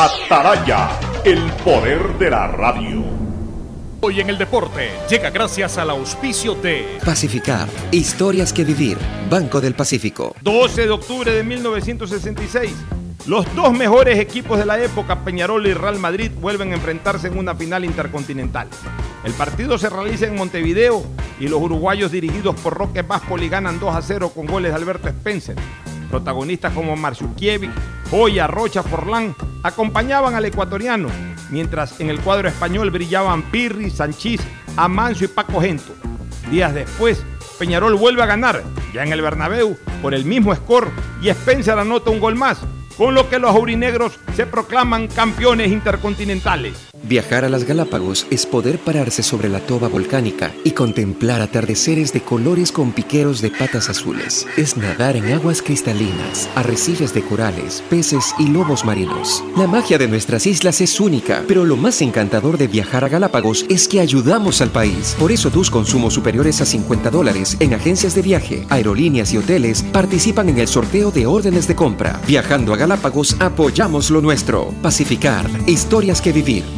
Ataraya, el poder de la radio. Hoy en el deporte llega gracias al auspicio de Pacificar, historias que vivir, Banco del Pacífico. 12 de octubre de 1966. Los dos mejores equipos de la época, Peñarol y Real Madrid, vuelven a enfrentarse en una final intercontinental. El partido se realiza en Montevideo y los uruguayos dirigidos por Roque Vaspoli ganan 2 a 0 con goles de Alberto Spencer. Protagonistas como Marciukiewicz, Joya, Rocha, Forlán acompañaban al ecuatoriano, mientras en el cuadro español brillaban Pirri, Sanchís, Amancio y Paco Gento. Días después, Peñarol vuelve a ganar, ya en el Bernabéu, por el mismo score y Spencer anota un gol más, con lo que los aurinegros se proclaman campeones intercontinentales. Viajar a las Galápagos es poder pararse sobre la toba volcánica y contemplar atardeceres de colores con piqueros de patas azules. Es nadar en aguas cristalinas, arrecifes de corales, peces y lobos marinos. La magia de nuestras islas es única, pero lo más encantador de viajar a Galápagos es que ayudamos al país. Por eso tus consumos superiores a 50 dólares en agencias de viaje, aerolíneas y hoteles participan en el sorteo de órdenes de compra. Viajando a Galápagos apoyamos lo nuestro. Pacificar, historias que vivir.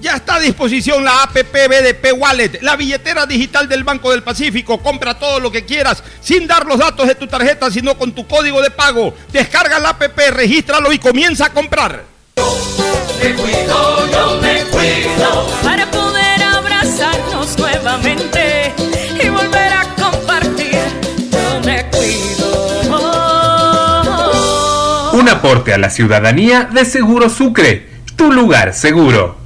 Ya está a disposición la APP BDP Wallet, la billetera digital del Banco del Pacífico. Compra todo lo que quieras sin dar los datos de tu tarjeta, sino con tu código de pago. Descarga la APP, regístralo y comienza a comprar. Me cuido, yo me cuido para poder abrazarnos nuevamente y volver a compartir. Yo me cuido. Un aporte a la ciudadanía de Seguro Sucre, tu lugar seguro.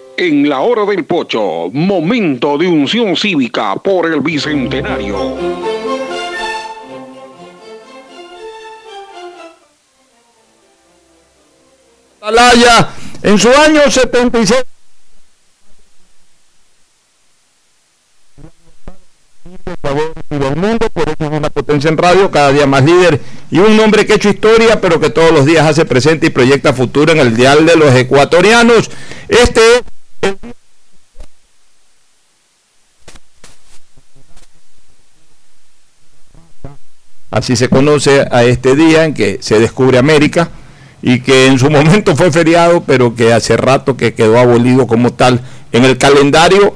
En la hora del pocho, momento de unción cívica por el bicentenario. En su año 76. del mundo, por eso es una potencia en radio, cada día más líder y un hombre que ha hecho historia, pero que todos los días hace presente y proyecta futuro en el dial de los ecuatorianos. Este es Así se conoce a este día en que se descubre América y que en su momento fue feriado, pero que hace rato que quedó abolido como tal en el calendario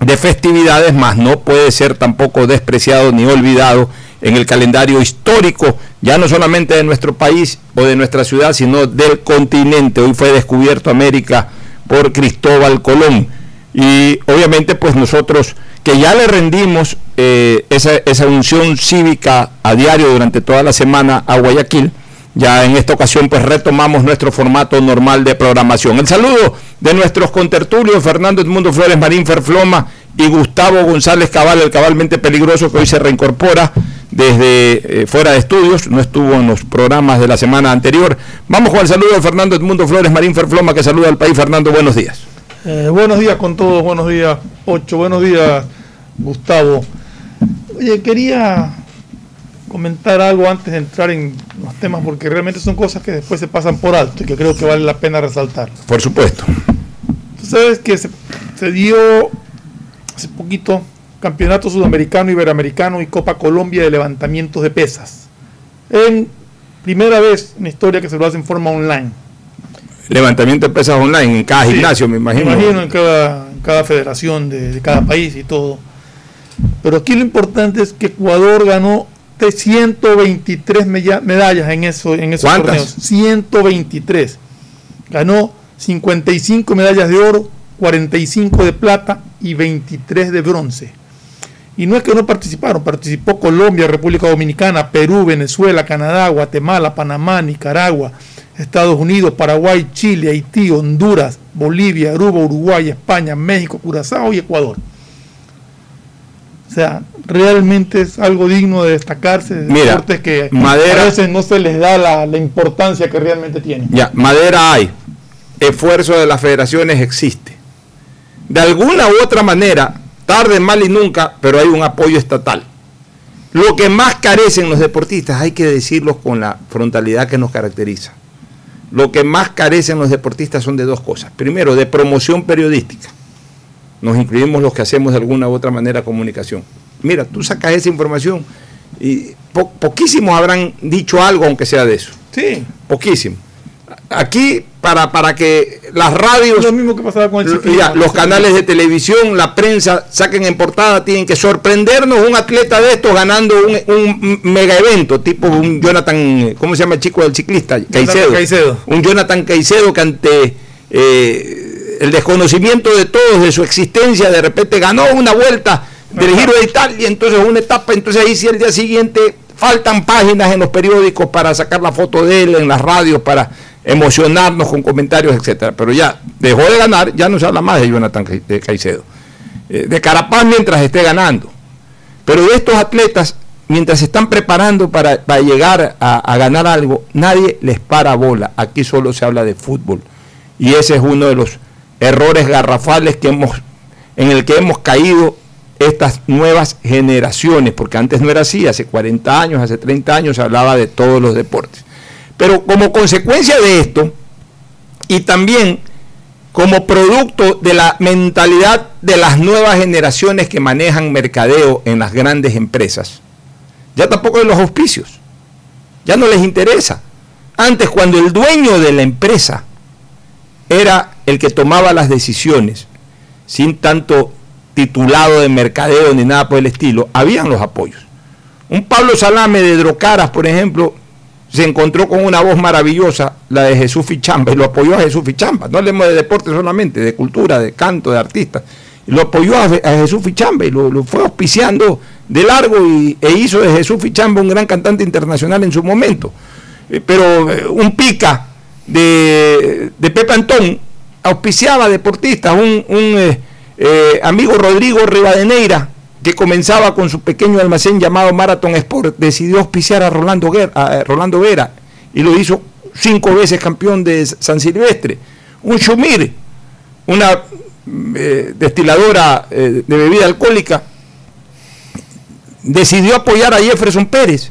de festividades, más no puede ser tampoco despreciado ni olvidado en el calendario histórico, ya no solamente de nuestro país o de nuestra ciudad, sino del continente. Hoy fue descubierto América por Cristóbal Colón. Y obviamente pues nosotros que ya le rendimos eh, esa, esa unción cívica a diario durante toda la semana a Guayaquil, ya en esta ocasión pues retomamos nuestro formato normal de programación. El saludo de nuestros contertulios Fernando Edmundo Flores Marín Ferfloma y Gustavo González Cabal, el cabalmente peligroso que hoy se reincorpora desde eh, fuera de estudios, no estuvo en los programas de la semana anterior. Vamos con el saludo de Fernando Edmundo Flores Marín Ferfloma que saluda al país. Fernando, buenos días. Eh, buenos días con todos, buenos días Ocho, buenos días Gustavo. Oye, quería comentar algo antes de entrar en los temas porque realmente son cosas que después se pasan por alto y que creo que vale la pena resaltar. Por supuesto. Tú sabes que se, se dio hace poquito Campeonato Sudamericano, Iberoamericano y Copa Colombia de levantamientos de pesas. En primera vez en la historia que se lo hace en forma online. Levantamiento de pesas online en cada Sí, gimnasio, me imagino. Me imagino en cada, en cada federación de, de cada país y todo. Pero aquí lo importante es que Ecuador ganó de 123 mella- medallas en, eso, en esos ¿Cuántas? torneos. 123. Ganó 55 medallas de oro, 45 de plata y 23 de bronce. Y no es que no participaron, participó Colombia, República Dominicana, Perú, Venezuela, Canadá, Guatemala, Panamá, Nicaragua, Estados Unidos, Paraguay, Chile, Haití, Honduras, Bolivia, Aruba, Uruguay, España, México, Curazao y Ecuador. O sea, realmente es algo digno de destacarse de Mira, deportes que madera- a veces no se les da la, la importancia que realmente tienen. Ya, madera hay. Esfuerzo de las federaciones existe. De alguna u otra manera, tarde, mal y nunca, pero hay un apoyo estatal. Lo que más carecen los deportistas, hay que decirlo con la frontalidad que nos caracteriza. Lo que más carecen los deportistas son de dos cosas. Primero, de promoción periodística. Nos incluimos los que hacemos de alguna u otra manera comunicación. Mira, tú sacas esa información y po- poquísimos habrán dicho algo, aunque sea de eso. Sí. Poquísimo. Aquí, para, para que las radios, Lo mismo que pasaba con el los canales de televisión, la prensa, saquen en portada, tienen que sorprendernos un atleta de estos ganando un, un mega evento, tipo un Jonathan, ¿cómo se llama el chico del ciclista? Caicedo. Caicedo. Un Jonathan Caicedo que ante eh, el desconocimiento de todos de su existencia, de repente ganó una vuelta del Giro de Italia, entonces una etapa, entonces ahí sí el día siguiente faltan páginas en los periódicos para sacar la foto de él, en las radios, para emocionarnos con comentarios, etcétera. Pero ya dejó de ganar, ya no se habla más de Jonathan Caicedo. Eh, de Carapaz mientras esté ganando. Pero de estos atletas, mientras se están preparando para, para llegar a, a ganar algo, nadie les para bola. Aquí solo se habla de fútbol. Y ese es uno de los errores garrafales que hemos, en el que hemos caído estas nuevas generaciones, porque antes no era así, hace 40 años, hace 30 años se hablaba de todos los deportes. Pero como consecuencia de esto, y también como producto de la mentalidad de las nuevas generaciones que manejan mercadeo en las grandes empresas, ya tampoco de los auspicios, ya no les interesa. Antes, cuando el dueño de la empresa era el que tomaba las decisiones, sin tanto titulado de mercadeo ni nada por el estilo, habían los apoyos. Un Pablo Salame de Drocaras, por ejemplo, se encontró con una voz maravillosa, la de Jesús Fichamba, y lo apoyó a Jesús Fichamba. No hablemos de deporte solamente, de cultura, de canto, de artistas. Lo apoyó a, Jesús Fichamba y lo, lo fue auspiciando de largo y, e hizo de Jesús Fichamba un gran cantante internacional en su momento. Eh, Pero eh, un pica de, de Pepe Antón auspiciaba deportistas, un, un, eh, amigo Rodrigo Rivadeneira, que comenzaba con su pequeño almacén llamado Marathon Sport, decidió auspiciar a Rolando, Rolando Vera y lo hizo cinco veces campeón de San Silvestre. Un Shumir, una eh, destiladora eh, de bebida alcohólica, decidió apoyar a Jefferson Pérez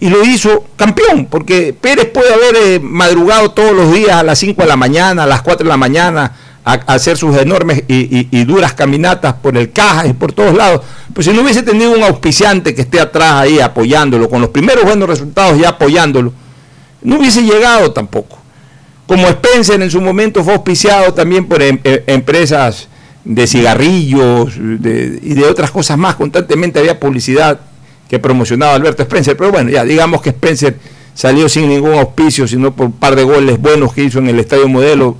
y lo hizo campeón, porque Pérez puede haber eh, madrugado todos los días a las 5 de la mañana, a las 4 de la mañana, a, hacer sus enormes y, duras caminatas por el Caja y por todos lados. Pues si no hubiese tenido un auspiciante que esté atrás ahí apoyándolo, con los primeros buenos resultados ya apoyándolo, no hubiese llegado tampoco. Como Spencer en su momento fue auspiciado también por em- em- empresas de cigarrillos de- y de otras cosas más, constantemente había publicidad que promocionaba Alberto Spencer, pero bueno, ya digamos que Spencer salió sin ningún auspicio, sino por un par de goles buenos que hizo en el Estadio Modelo,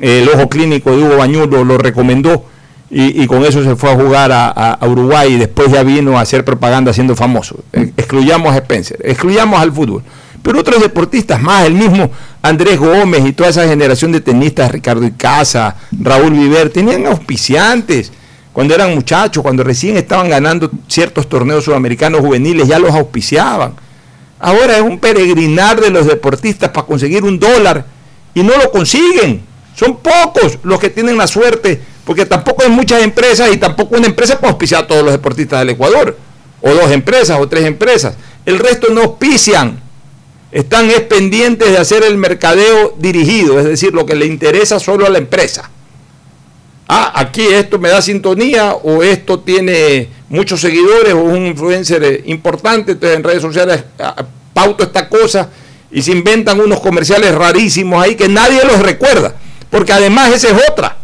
el ojo clínico de Hugo Bañulo lo recomendó y, con eso se fue a jugar a, a- Uruguay y después ya vino a hacer propaganda siendo famoso. Eh, Excluyamos a Spencer, excluyamos al fútbol. pero otros deportistas más, el mismo Andrés Gómez y toda esa generación de tenistas, Ricardo Icaza, Raúl Viver, tenían auspiciantes cuando eran muchachos, cuando recién estaban ganando ciertos torneos sudamericanos juveniles, ya los auspiciaban. Ahora es un peregrinar de los deportistas para conseguir un dólar y no lo consiguen. Son pocos los que tienen la suerte, porque tampoco hay muchas empresas y tampoco una empresa puede auspiciar a todos los deportistas del Ecuador, o dos empresas o tres empresas. El resto no auspician. Están pendientes de hacer el mercadeo dirigido, es decir, lo que le interesa solo a la empresa. Ah, aquí esto me da sintonía o esto tiene muchos seguidores o un influencer importante, entonces en redes sociales ah, pauto esta cosa y se inventan unos comerciales rarísimos ahí que nadie los recuerda. Porque además esa es otra.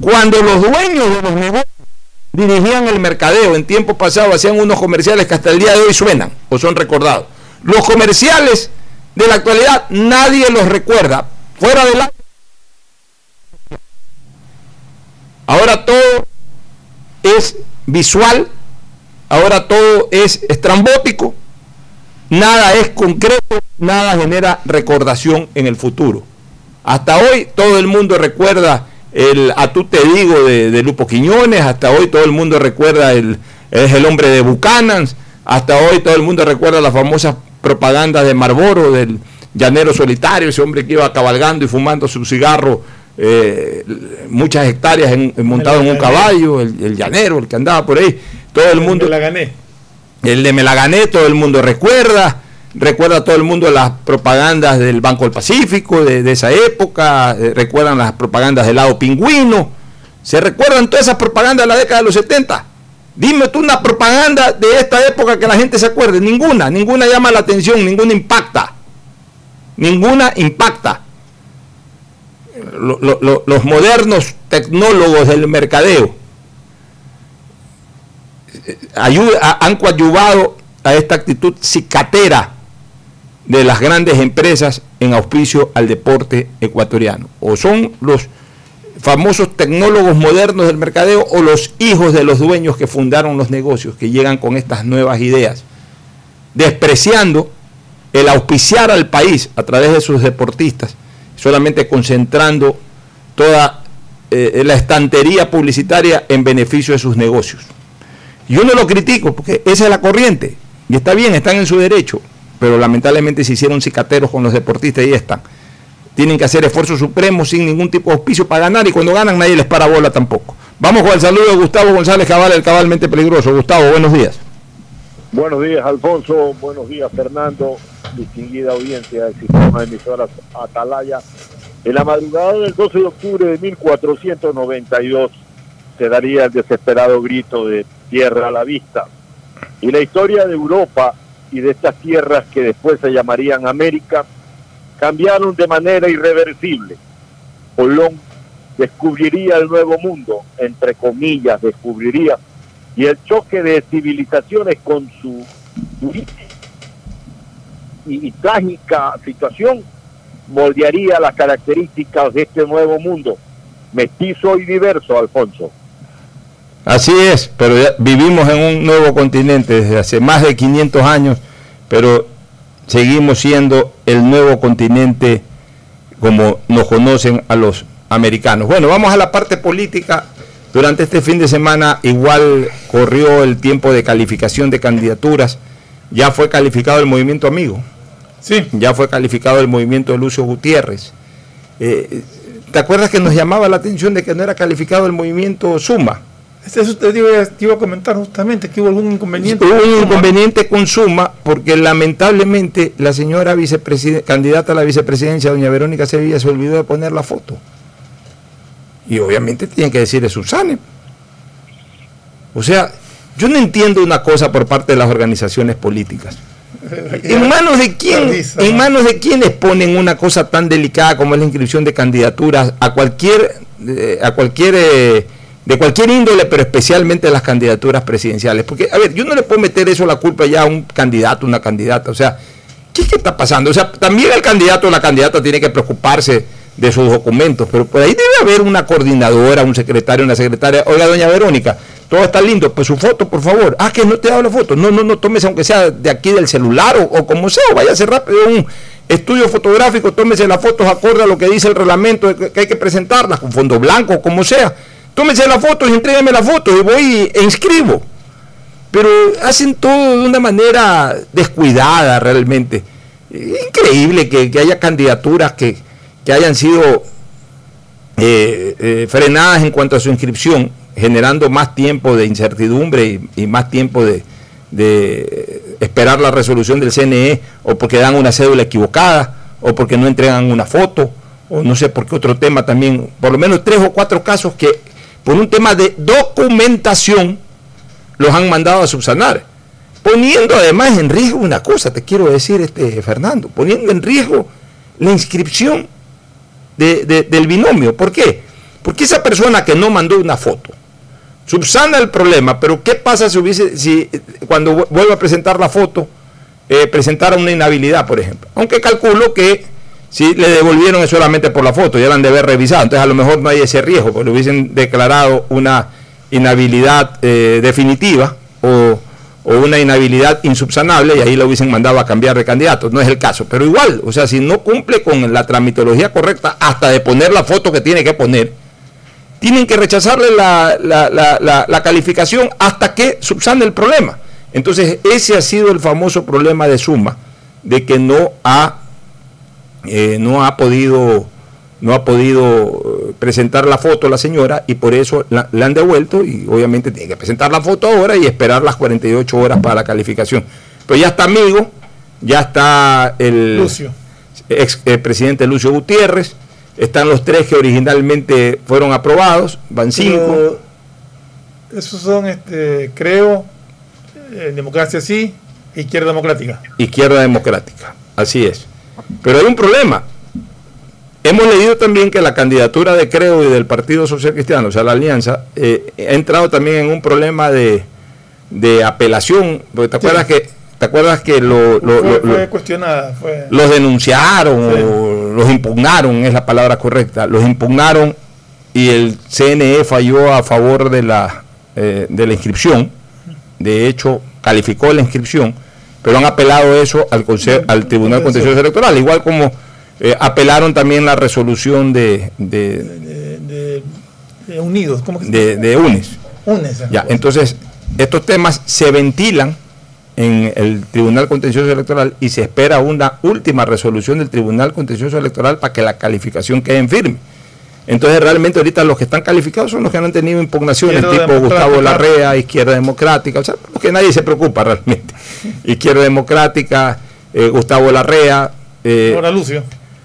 Cuando los dueños de los negocios dirigían el mercadeo en tiempo pasado, hacían unos comerciales que hasta el día de hoy suenan o son recordados. Los comerciales de la actualidad nadie los recuerda. Fuera de la... Ahora todo es visual, ahora todo es estrambótico, nada es concreto, nada genera recordación en el futuro. Hasta hoy todo el mundo recuerda el a tú te digo de, Lupo Quiñones, hasta hoy todo el mundo recuerda el es el hombre de Buchanan, hasta hoy todo el mundo recuerda las famosas propagandas de Marlboro, del llanero solitario, ese hombre que iba cabalgando y fumando su cigarro eh, muchas hectáreas montado en un caballo, el, llanero, el que andaba por ahí, todo el, mundo... Me la gané. El de Me la gané, todo el mundo recuerda recuerda todo el mundo las propagandas del Banco del Pacífico de, esa época, eh, recuerdan las propagandas del lado pingüino, se recuerdan todas esas propagandas de la década de los 70. Dime tú una propaganda de esta época que la gente se acuerde, ninguna, ninguna llama la atención, ninguna impacta, ninguna impacta. los modernos tecnólogos del mercadeo eh, han coadyuvado a esta actitud cicatera de las grandes empresas en auspicio al deporte ecuatoriano. O son los famosos tecnólogos modernos del mercadeo o los hijos de los dueños que fundaron los negocios, que llegan con estas nuevas ideas, despreciando el auspiciar al país a través de sus deportistas, solamente concentrando toda eh, la estantería publicitaria en beneficio de sus negocios. Yo no lo critico porque esa es la corriente y está bien, están en su derecho, pero lamentablemente se hicieron cicateros con los deportistas y están. Tienen que hacer esfuerzos supremos sin ningún tipo de auspicio para ganar y cuando ganan nadie les para bola tampoco. Vamos con el saludo de Gustavo González Cabal, el cabalmente peligroso. Gustavo, buenos días. Buenos días, Alfonso. Buenos días, Fernando. Distinguida audiencia del sistema de emisoras Atalaya. En la madrugada del 12 de octubre de 1492 se daría el desesperado grito de tierra a la vista. Y la historia de Europa y de estas tierras que después se llamarían América, cambiaron de manera irreversible. Colón descubriría el nuevo mundo, entre comillas, descubriría, y el choque de civilizaciones con su y, y trágica situación moldearía las características de este nuevo mundo, mestizo y diverso, Alfonso. Así es, pero vivimos en un nuevo continente desde hace más de 500 años, pero seguimos siendo el nuevo continente como nos conocen a los americanos. Bueno, vamos a la parte política. Durante este fin de semana igual corrió el tiempo de calificación de candidaturas. Ya fue calificado el movimiento amigo. Sí. Ya fue calificado el movimiento de Lucio Gutiérrez. Eh, ¿Te acuerdas que nos llamaba la atención de que no era calificado el movimiento Suma? Eso te iba, a comentar justamente, que hubo algún inconveniente. Hubo un inconveniente con Suma, porque lamentablemente la señora candidata a la vicepresidencia, doña Verónica Sevilla, se olvidó de poner la foto. Y obviamente tienen que decir Susane. O sea, yo no entiendo una cosa por parte de las organizaciones políticas. ¿En manos de quién? ¿En manos de quiénes ponen una cosa tan delicada como es la inscripción de candidaturas a cualquier, eh, a cualquier eh, de cualquier índole, pero especialmente las candidaturas presidenciales. Porque, a ver, yo no le puedo meter eso la culpa ya a un candidato, una candidata. O sea, ¿qué, qué está pasando? O sea, también el candidato o la candidata tiene que preocuparse de sus documentos, pero por ahí debe haber una coordinadora, un secretario, una secretaria. Oiga, doña Verónica, todo está lindo, pues su foto, por favor. Ah, que no te he dado la foto. No, no, no, tómese aunque sea de aquí del celular o, como sea, o váyase rápido un estudio fotográfico, tómese las fotos acorde a lo que dice el reglamento que, hay que presentarlas, con fondo blanco, como sea. Tómese las fotos y entrégueme las fotos y voy e inscribo. Pero hacen todo de una manera descuidada realmente. Increíble que, haya candidaturas que, hayan sido eh, eh, frenadas en cuanto a su inscripción generando más tiempo de incertidumbre y, más tiempo de, esperar la resolución del CNE o porque dan una cédula equivocada o porque no entregan una foto o no sé por qué otro tema también, por lo menos tres o cuatro casos que por un tema de documentación los han mandado a subsanar, poniendo además en riesgo una cosa, te quiero decir, este Fernando, poniendo en riesgo la inscripción del binomio. ¿Por qué? Porque esa persona que no mandó una foto, subsana el problema, pero ¿qué pasa si hubiese, cuando vuelva a presentar la foto, eh, presentara una inhabilidad, por ejemplo? Aunque calculo que si le devolvieron solamente por la foto, ya la han de haber revisado, entonces a lo mejor no hay ese riesgo, porque le hubiesen declarado una inhabilidad eh, definitiva o, o, una inhabilidad insubsanable y ahí lo hubiesen mandado a cambiar de candidato. No es el caso, pero igual, o sea, si no cumple con la tramitología correcta hasta de poner la foto que tiene que poner, tienen que rechazarle la, calificación hasta que subsane el problema. Entonces, ese ha sido el famoso problema de Suma, de que no ha, eh, no ha podido no ha podido eh, presentar la foto la señora y por eso la, han devuelto y obviamente tiene que presentar la foto ahora y esperar las 48 horas para la calificación. Pero ya está amigo, ya está el Lucio. ex eh, presidente Lucio Gutiérrez, están los tres que originalmente fueron aprobados, van cinco. esos son, este, creo, democracia sí, izquierda democrática. Izquierda democrática, así es. Pero hay un problema. Hemos leído también que la candidatura de Creo y del Partido Social Cristiano, o sea, la alianza, eh, ha entrado también en un problema de, apelación. Porque te acuerdas que ¿Te acuerdas que lo, fue, cuestionada? Los denunciaron, los impugnaron, es la palabra correcta. Los impugnaron y el CNE falló a favor de la, eh, de la inscripción. De hecho, calificó la inscripción, pero han apelado eso al, al Tribunal Contencioso Electoral, igual como eh, apelaron también la resolución de, de, Unidos, ¿cómo que se de, de UNES. UNES. Ya, entonces, estos temas se ventilan en el Tribunal Contencioso Electoral y se espera una última resolución del Tribunal Contencioso Electoral para que la calificación quede en firme. Entonces realmente ahorita los que están calificados son los que han tenido impugnaciones tipo Gustavo Larrea, Izquierda Democrática, o sea, porque nadie se preocupa realmente. Izquierda Democrática, eh, Gustavo Larrea. Eh, ahora Lucio.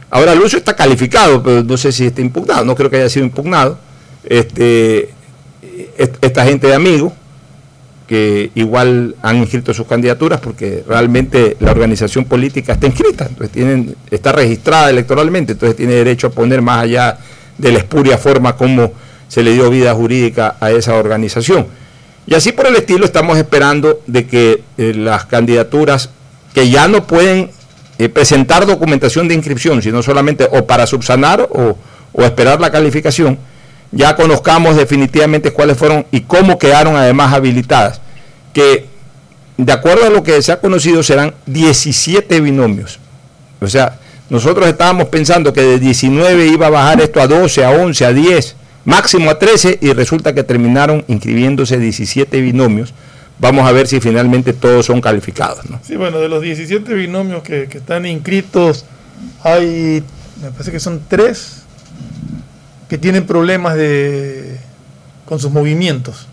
Ahora Lucio está calificado, pero no sé si está impugnado, no creo que haya sido impugnado. Este, esta gente de amigos que igual han inscrito sus candidaturas porque realmente la organización política está inscrita, entonces tienen, está registrada electoralmente, entonces tiene derecho a poner más allá de la espuria forma como se le dio vida jurídica a esa organización. Y así por el estilo estamos esperando de que eh, las candidaturas que ya no pueden eh, presentar documentación de inscripción, sino solamente o para subsanar o, o esperar la calificación, ya conozcamos definitivamente cuáles fueron y cómo quedaron además habilitadas, que de acuerdo a lo que se ha conocido serán 17 binomios. O sea, nosotros estábamos pensando que de 19 iba a bajar esto a 12, a 11, a 10, máximo a 13 y resulta que terminaron inscribiéndose 17 binomios. Vamos a ver si finalmente todos son calificados. Sí, bueno, de los 17 binomios que, que están inscritos, hay, me parece que son tres que tienen problemas de, con sus movimientos.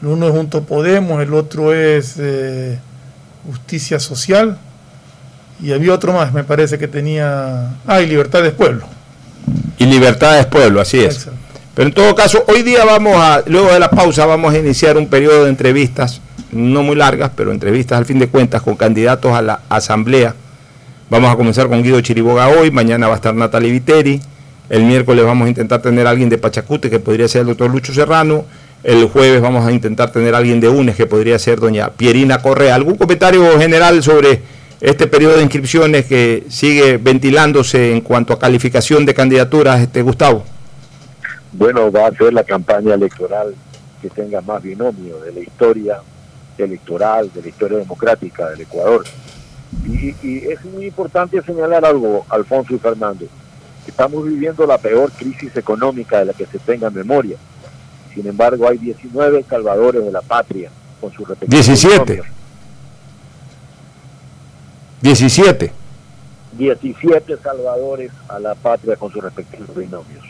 El uno es Junto Podemos, el otro es eh, Justicia Social y había otro más, me parece que tenía... Ah, y Libertades Pueblo. Y Libertades Pueblo, así es. Pero en todo caso, hoy día vamos a, luego de la pausa, vamos a iniciar un periodo de entrevistas, no muy largas, pero entrevistas al fin de cuentas con candidatos a la asamblea. Vamos a comenzar con Guido Chiriboga hoy, mañana va a estar Natalie Viteri, el miércoles vamos a intentar tener a alguien de Pachacute, que podría ser el doctor Lucho Serrano. El jueves vamos a intentar tener a alguien de UNES, que podría ser doña Pierina Correa. ¿Algún comentario general sobre este periodo de inscripciones que sigue ventilándose en cuanto a calificación de candidaturas, este Gustavo? Bueno, va a ser la campaña electoral que tenga más binomio de la historia electoral, de la historia democrática del Ecuador. Y, y es muy importante señalar algo, Alfonso y Fernando. Estamos viviendo la peor crisis económica de la que se tenga memoria. Sin embargo, hay 19 salvadores de la patria con sus respectivos 17. binomios. 17. 17 salvadores a la patria con sus respectivos binomios.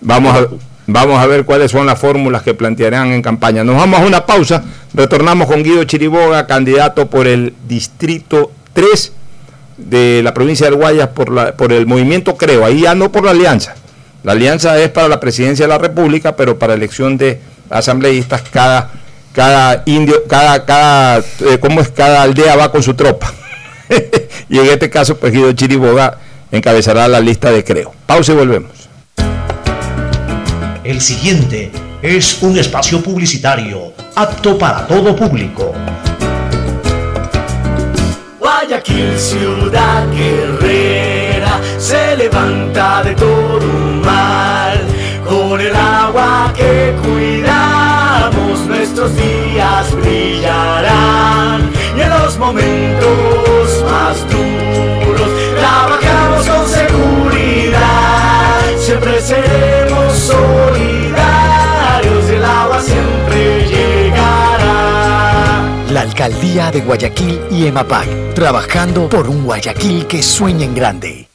Vamos a, vamos a ver cuáles son las fórmulas que plantearán en campaña. Nos vamos a una pausa. Retornamos con Guido Chiriboga, candidato por el distrito 3 de la provincia del Guayas por, la, por el movimiento Creo. Ahí ya no por la alianza. La alianza es para la presidencia de la República, pero para elección de asambleístas cada cada indio, cada cada eh, cómo es cada aldea va con su tropa. y en este caso, pues Guido Chiriboga encabezará la lista de Creo. Pausa y volvemos. El siguiente es un espacio publicitario apto para todo público. Guayaquil, ciudad guerrera, se levanta de todo un mal. Con el agua que cuidamos, nuestros días brillarán. Y en los momentos solidarios, el agua siempre llegará. La Alcaldía de Guayaquil y EMAPAC, trabajando por un Guayaquil que sueña en grande.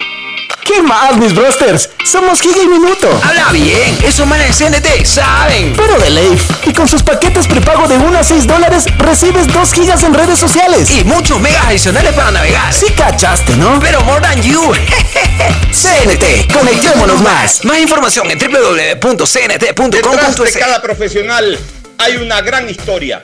¿Qué más, mis brosters? Somos Giga y Minuto. Habla bien, esos manes de CNT saben. Pero de Leif. Y con sus paquetes prepago de 1 a 6 dólares, recibes 2 gigas en redes sociales. Y muchos megas adicionales para navegar. Sí cachaste, ¿no? Pero more than you. CNT, conectémonos más. Más información en Detrás www.cnt.com.es. de cada profesional hay una gran historia.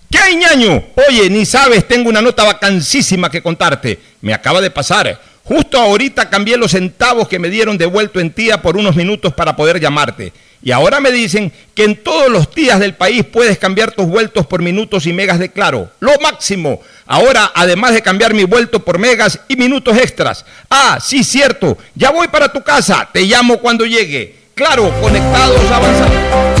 ¿Qué hay, ñaño? Oye, ni sabes, tengo una nota vacancísima que contarte. Me acaba de pasar. Justo ahorita cambié los centavos que me dieron de vuelto en tía por unos minutos para poder llamarte. Y ahora me dicen que en todos los días del país puedes cambiar tus vueltos por minutos y megas de claro. Lo máximo. Ahora, además de cambiar mi vuelto por megas y minutos extras. Ah, sí, cierto. Ya voy para tu casa. Te llamo cuando llegue. Claro, conectados avanzados.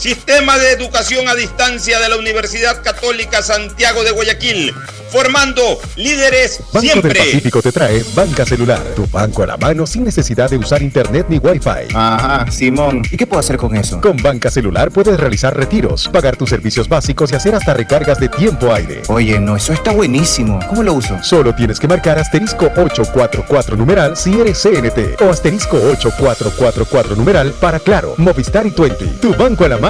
Sistema de Educación a Distancia de la Universidad Católica Santiago de Guayaquil, formando líderes Banco siempre. del Pacífico te trae Banca Celular, tu banco a la mano sin necesidad de usar internet ni wifi. Ajá, Simón. ¿Y qué puedo hacer con eso? Con Banca Celular puedes realizar retiros, pagar tus servicios básicos y hacer hasta recargas de tiempo aire. Oye, no, eso está buenísimo. ¿Cómo lo uso? Solo tienes que marcar asterisco 844 numeral si eres CNT o asterisco 8444 numeral para Claro, Movistar y 20. Tu banco a la mano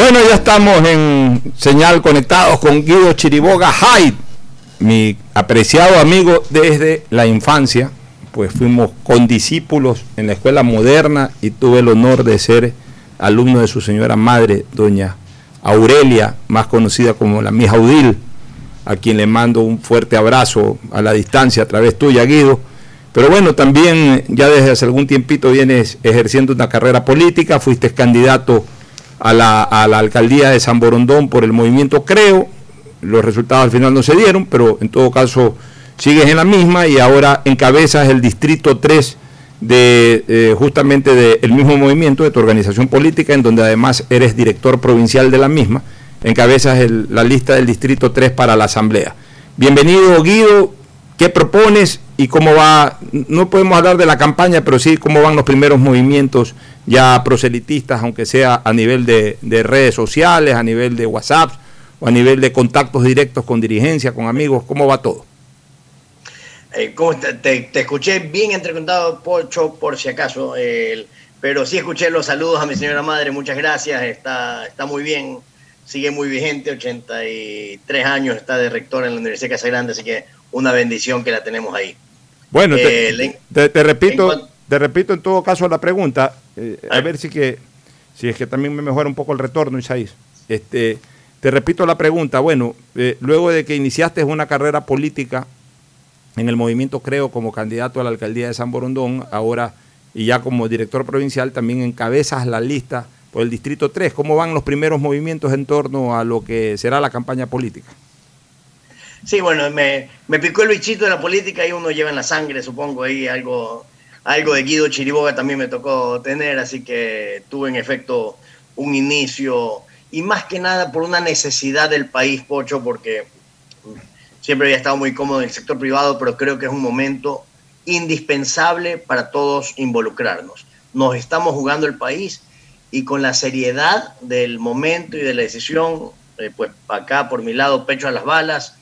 Bueno, ya estamos en señal conectados con Guido Chiriboga Hyde, mi apreciado amigo desde la infancia, pues fuimos condiscípulos en la escuela moderna y tuve el honor de ser alumno de su señora madre, doña Aurelia, más conocida como la mija Udil, a quien le mando un fuerte abrazo a la distancia a través tuya, Guido. Pero bueno, también ya desde hace algún tiempito vienes ejerciendo una carrera política, fuiste candidato a la, a la alcaldía de San Borondón por el movimiento Creo. Los resultados al final no se dieron, pero en todo caso sigues en la misma y ahora encabezas el distrito 3 de eh, justamente del mismo movimiento, de tu organización política, en donde además eres director provincial de la misma, encabezas el- la lista del distrito 3 para la asamblea. Bienvenido Guido, ¿qué propones y cómo va? No podemos hablar de la campaña, pero sí cómo van los primeros movimientos ya proselitistas, aunque sea a nivel de, de redes sociales, a nivel de WhatsApp o a nivel de contactos directos con dirigencia, con amigos, ¿cómo va todo? Eh, ¿cómo te, escuché bien entrecontado, Pocho, por si acaso, pero sí escuché los saludos a mi señora madre, muchas gracias, está, está muy bien, sigue muy vigente, 83 años, está de rector en la Universidad de Casa Grande, así que una bendición que la tenemos ahí. Bueno, te, Eh, le- te- te repito, en te repito en todo caso la pregunta, eh, a ver si que si es que también me mejora un poco el retorno, Isaías. Este, te repito la pregunta, bueno, eh, luego de que iniciaste una carrera política en el movimiento Creo como candidato a la alcaldía de San Borondón, ahora y ya como director provincial también encabezas la lista por el distrito 3. ¿Cómo van los primeros movimientos en torno a lo que será la campaña política? Sí, bueno, me, me picó el bichito de la política y uno lleva en la sangre, supongo, ahí algo, algo de Guido Chiriboga también me tocó tener, así que tuve en efecto un inicio y más que nada por una necesidad del país, Pocho, porque siempre había estado muy cómodo en el sector privado, pero creo que es un momento indispensable para todos involucrarnos. Nos estamos jugando el país y con la seriedad del momento y de la decisión, eh, pues acá por mi lado, pecho a las balas,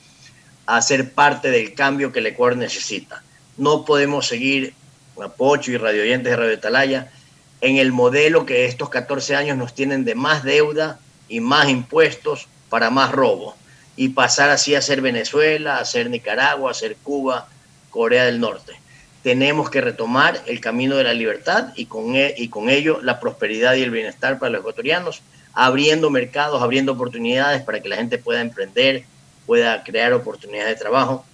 a ser parte del cambio que el Ecuador necesita. No podemos seguir, Pocho y radio oyentes de Radio Atalaya, en el modelo que estos 14 años nos tienen de más deuda y más impuestos para más robo. Y pasar así a ser Venezuela, a ser Nicaragua, a ser Cuba, Corea del Norte. Tenemos que retomar el camino de la libertad y con, e- y con ello la prosperidad y el bienestar para los ecuatorianos, abriendo mercados, abriendo oportunidades para que la gente pueda emprender, pueda crear oportunidades de trabajo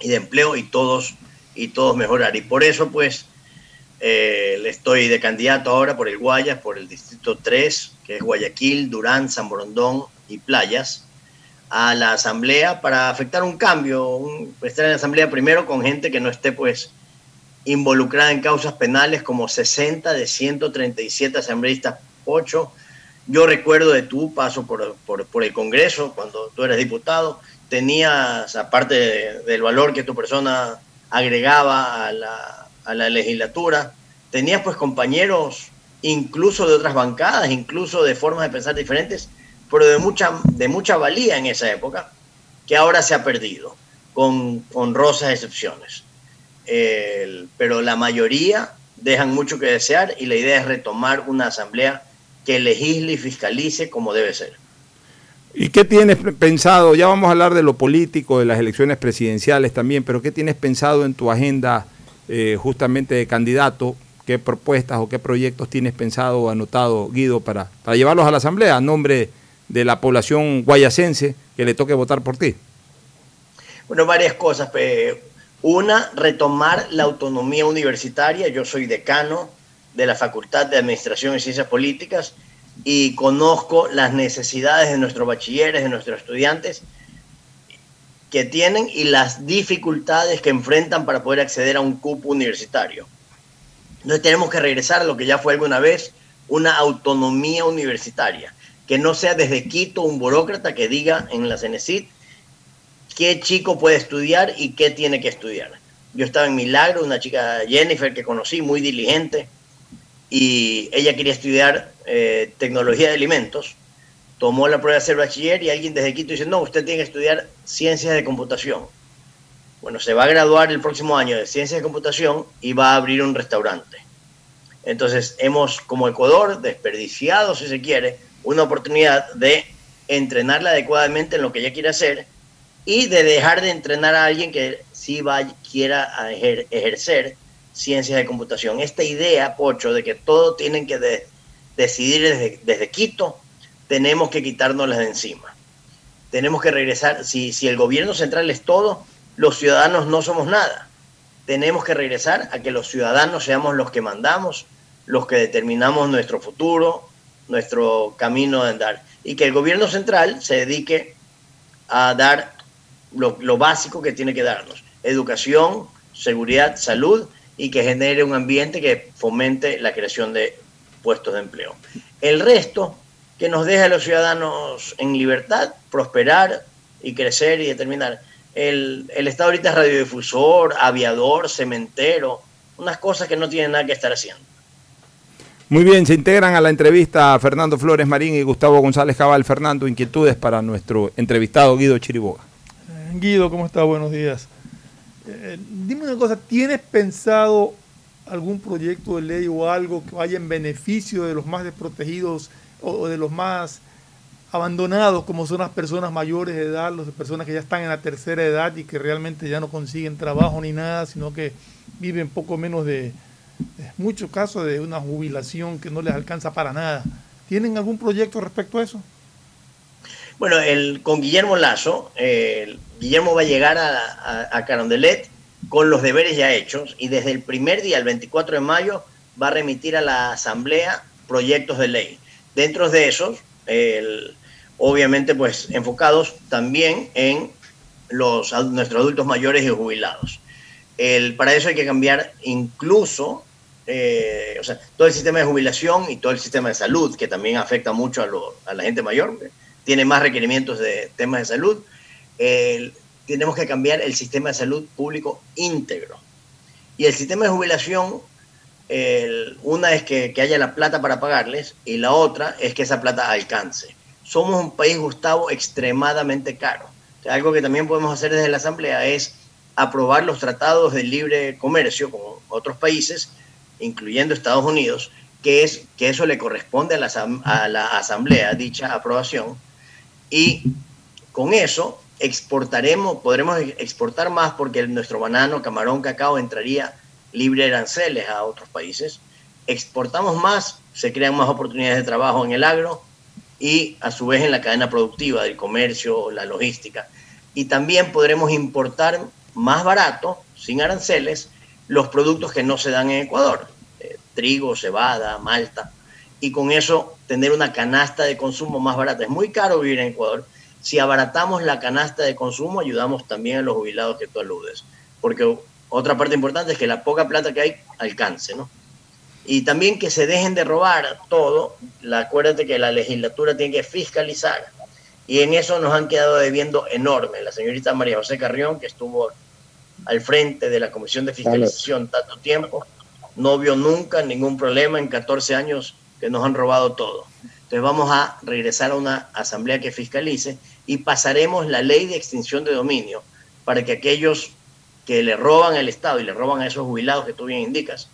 y de empleo y todos y todos mejorar. Y por eso, pues, eh, le estoy de candidato ahora por el Guayas, por el distrito 3, que es Guayaquil, Durán, San Borondón y Playas, a la asamblea para afectar un cambio, un, estar en la asamblea primero con gente que no esté, pues, involucrada en causas penales como 60 de 137 asambleístas, 8. Yo recuerdo de tu paso por, por, por el Congreso, cuando tú eres diputado, tenías, aparte de- del valor que tu persona agregaba a la, a la legislatura, tenías pues compañeros incluso de otras bancadas, incluso de formas de pensar diferentes, pero de mucha, de mucha valía en esa época, que ahora se ha perdido, con honrosas excepciones. El- pero la mayoría dejan mucho que desear y la idea es retomar una asamblea que legisle y fiscalice como debe ser. ¿Y qué tienes pensado? Ya vamos a hablar de lo político, de las elecciones presidenciales también, pero ¿qué tienes pensado en tu agenda eh, justamente de candidato? qué propuestas o qué proyectos tienes pensado o anotado, Guido, para, para llevarlos a la Asamblea a nombre de la población guayacense que le toque votar por ti. Bueno, varias cosas. Una, retomar la autonomía universitaria. Yo soy decano de la Facultad de Administración y Ciencias Políticas y conozco las necesidades de nuestros bachilleres, de nuestros estudiantes que tienen y las dificultades que enfrentan para poder acceder a un cupo universitario. Entonces tenemos que regresar a lo que ya fue alguna vez, una autonomía universitaria, que no sea desde Quito un burócrata que diga en la CENESID qué chico puede estudiar y qué tiene que estudiar. Yo estaba en Milagro, una chica Jennifer que conocí, muy diligente, y ella quería estudiar eh, tecnología de alimentos, tomó la prueba de ser bachiller y alguien desde Quito dice, no, usted tiene que estudiar ciencias de computación. Bueno, se va a graduar el próximo año de ciencias de computación y va a abrir un restaurante. Entonces, hemos como Ecuador desperdiciado, si se quiere, una oportunidad de entrenarla adecuadamente en lo que ella quiere hacer y de dejar de entrenar a alguien que sí va, quiera ejercer ciencias de computación. Esta idea, Pocho, de que todo tienen que decidir desde, desde, Quito, tenemos que quitárnoslas de encima. Tenemos que regresar, si, si el gobierno central es todo, los ciudadanos no somos nada. Tenemos que regresar a que los ciudadanos seamos los que mandamos, los que determinamos nuestro futuro, nuestro camino de andar. Y que el gobierno central se dedique a dar lo, lo básico que tiene que darnos. Educación, seguridad, salud y que genere un ambiente que fomente la creación de puestos de empleo. El resto, que nos deje a los ciudadanos en libertad, prosperar y crecer y determinar. El, el Estado ahorita es radiodifusor, aviador, cementero, unas cosas que no tienen nada que estar haciendo. Muy bien, se integran a la entrevista Fernando Flores Marín y Gustavo González Cabal. Fernando, inquietudes para nuestro entrevistado Guido Chiriboga. Guido, ¿cómo está? Buenos días. Eh, dime una cosa, ¿tienes pensado algún proyecto de ley o algo que vaya en beneficio de los más desprotegidos o de los más abandonados, como son las personas mayores de edad, las personas que ya están en la tercera edad y que realmente ya no consiguen trabajo ni nada, sino que viven poco menos de, muchos casos de una jubilación que no les alcanza para nada. ¿Tienen algún proyecto respecto a eso? Bueno, el, con Guillermo Lazo, Guillermo va a llegar a, Carondelet con los deberes ya hechos y desde el primer día, el 24 de mayo, va a remitir a la Asamblea proyectos de ley. Dentro de esos, obviamente, pues enfocados también en los, nuestros adultos mayores y jubilados. El, para eso hay que cambiar incluso eh, o sea, todo el sistema de jubilación y todo el sistema de salud, que también afecta mucho a, a la gente mayor tiene más requerimientos de temas de salud. tenemos que cambiar el sistema de salud público íntegro. Y el sistema de jubilación, una es que, haya la plata para pagarles y la otra es que esa plata alcance. Somos un país, Gustavo, extremadamente caro. algo que también podemos hacer desde la Asamblea es aprobar los tratados de libre comercio con otros países, incluyendo Estados Unidos, que es que eso le corresponde a la, a la Asamblea, dicha aprobación, y con eso exportaremos, podremos exportar más porque nuestro banano, camarón, cacao entraría libre de aranceles a otros países. Exportamos más, se crean más oportunidades de trabajo en el agro y a su vez en la cadena productiva del comercio, la logística. Y también podremos importar más barato, sin aranceles, los productos que no se dan en Ecuador, eh, trigo, cebada, malta y con eso tener una canasta de consumo más barata. Es muy caro vivir en Ecuador. Si abaratamos la canasta de consumo, ayudamos también a los jubilados que tú aludes. Porque otra parte importante es que la poca plata que hay alcance, ¿no? Y también que se dejen de robar todo. La, acuérdate que la legislatura tiene que fiscalizar. Y en eso nos han quedado debiendo enorme. La señorita María José Carrión, que estuvo al frente de la Comisión de Fiscalización tanto tiempo, no vio nunca ningún problema en 14 años que nos han robado todo. Entonces vamos a regresar a una asamblea que fiscalice y pasaremos la ley de extinción de dominio para que aquellos que le roban al Estado y le roban a esos jubilados que tú bien indicas,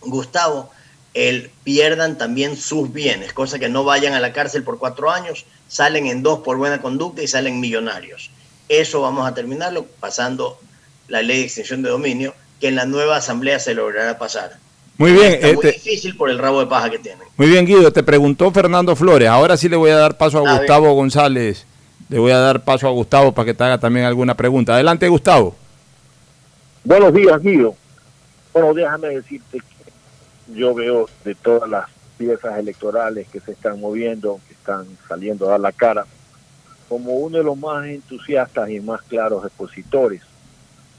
Gustavo, el, pierdan también sus bienes, cosa que no vayan a la cárcel por cuatro años, salen en dos por buena conducta y salen millonarios. Eso vamos a terminarlo pasando la ley de extinción de dominio, que en la nueva asamblea se logrará pasar. Muy bien. Está muy este- difícil por el rabo de paja que tienen. Muy bien, Guido, te preguntó Fernando Flores. Ahora sí le voy a dar paso a A ver. Gustavo González. Le voy a dar paso a Gustavo para que te haga también alguna pregunta. Adelante, Gustavo. Buenos días, Guido. Bueno, déjame decirte que yo veo de todas las piezas electorales que se están moviendo, que están saliendo a dar la cara, como uno de los más entusiastas y más claros expositores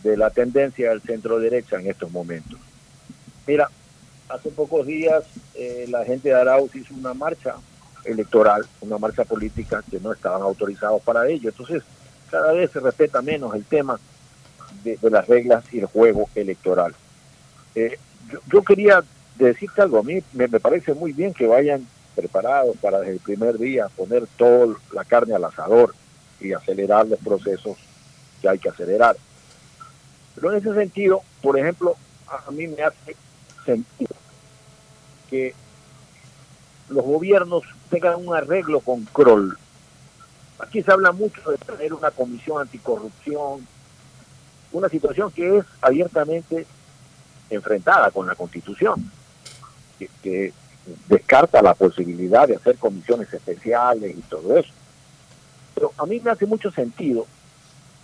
de la tendencia del centro derecha en estos momentos. Mira, hace pocos días eh, la gente de Arauz hizo una marcha electoral, una marcha política que no estaban autorizados para ello. Entonces, cada vez se respeta menos el tema de, las reglas y el juego electoral. Eh, yo, quería decirte algo, a mí me, me parece muy bien que vayan preparados para desde el primer día poner toda la carne al asador y acelerar los procesos que hay que acelerar. Pero en ese sentido, por ejemplo, a mí me hace sentido que los gobiernos tengan un arreglo con Kroll. Aquí se habla mucho de tener una comisión anticorrupción, una situación que es abiertamente enfrentada con la Constitución, que, descarta la posibilidad de hacer comisiones especiales y todo eso. Pero a mí me hace mucho sentido,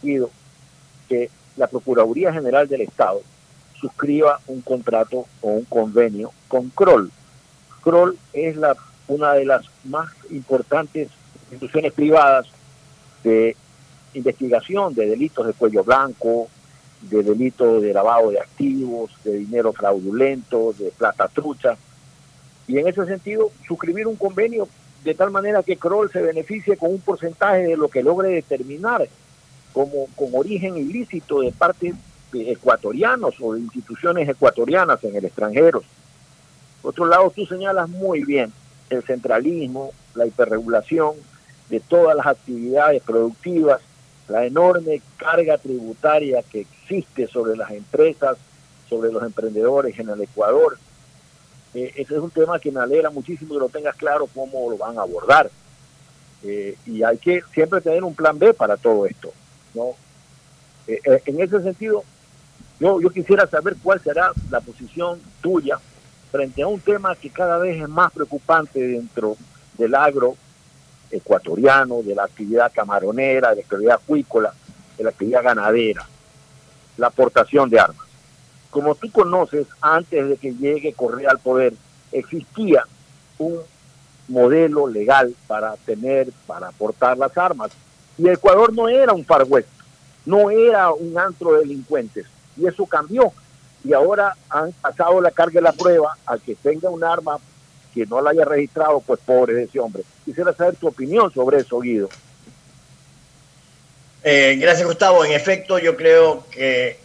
que la Procuraduría General del Estado suscriba un contrato o un convenio con Kroll. Kroll es la, una de las más importantes instituciones privadas de investigación de delitos de cuello blanco, de delitos de lavado de activos, de dinero fraudulento, de plata trucha. Y en ese sentido, suscribir un convenio de tal manera que Kroll se beneficie con un porcentaje de lo que logre determinar como con origen ilícito de parte ecuatorianos o de instituciones ecuatorianas en el extranjero. Por otro lado, tú señalas muy bien el centralismo, la hiperregulación de todas las actividades productivas, la enorme carga tributaria que existe sobre las empresas, sobre los emprendedores en el Ecuador. Eh, ese es un tema que me alegra muchísimo que lo tengas claro cómo lo van a abordar. Eh, y hay que siempre tener un plan B para todo esto. ¿no? Eh, en ese sentido, yo, quisiera saber cuál será la posición tuya frente a un tema que cada vez es más preocupante dentro del agro ecuatoriano, de la actividad camaronera, de la actividad acuícola, de la actividad ganadera, la aportación de armas. Como tú conoces, antes de que llegue Correa al poder, existía un modelo legal para tener, para aportar las armas. Y Ecuador no era un Far West, no era un antro de delincuentes. Y eso cambió. Y ahora han pasado la carga de la prueba al que tenga un arma que no la haya registrado, pues pobre de ese hombre. Quisiera saber tu opinión sobre eso, Guido. Eh, gracias, Gustavo. En efecto, yo creo que,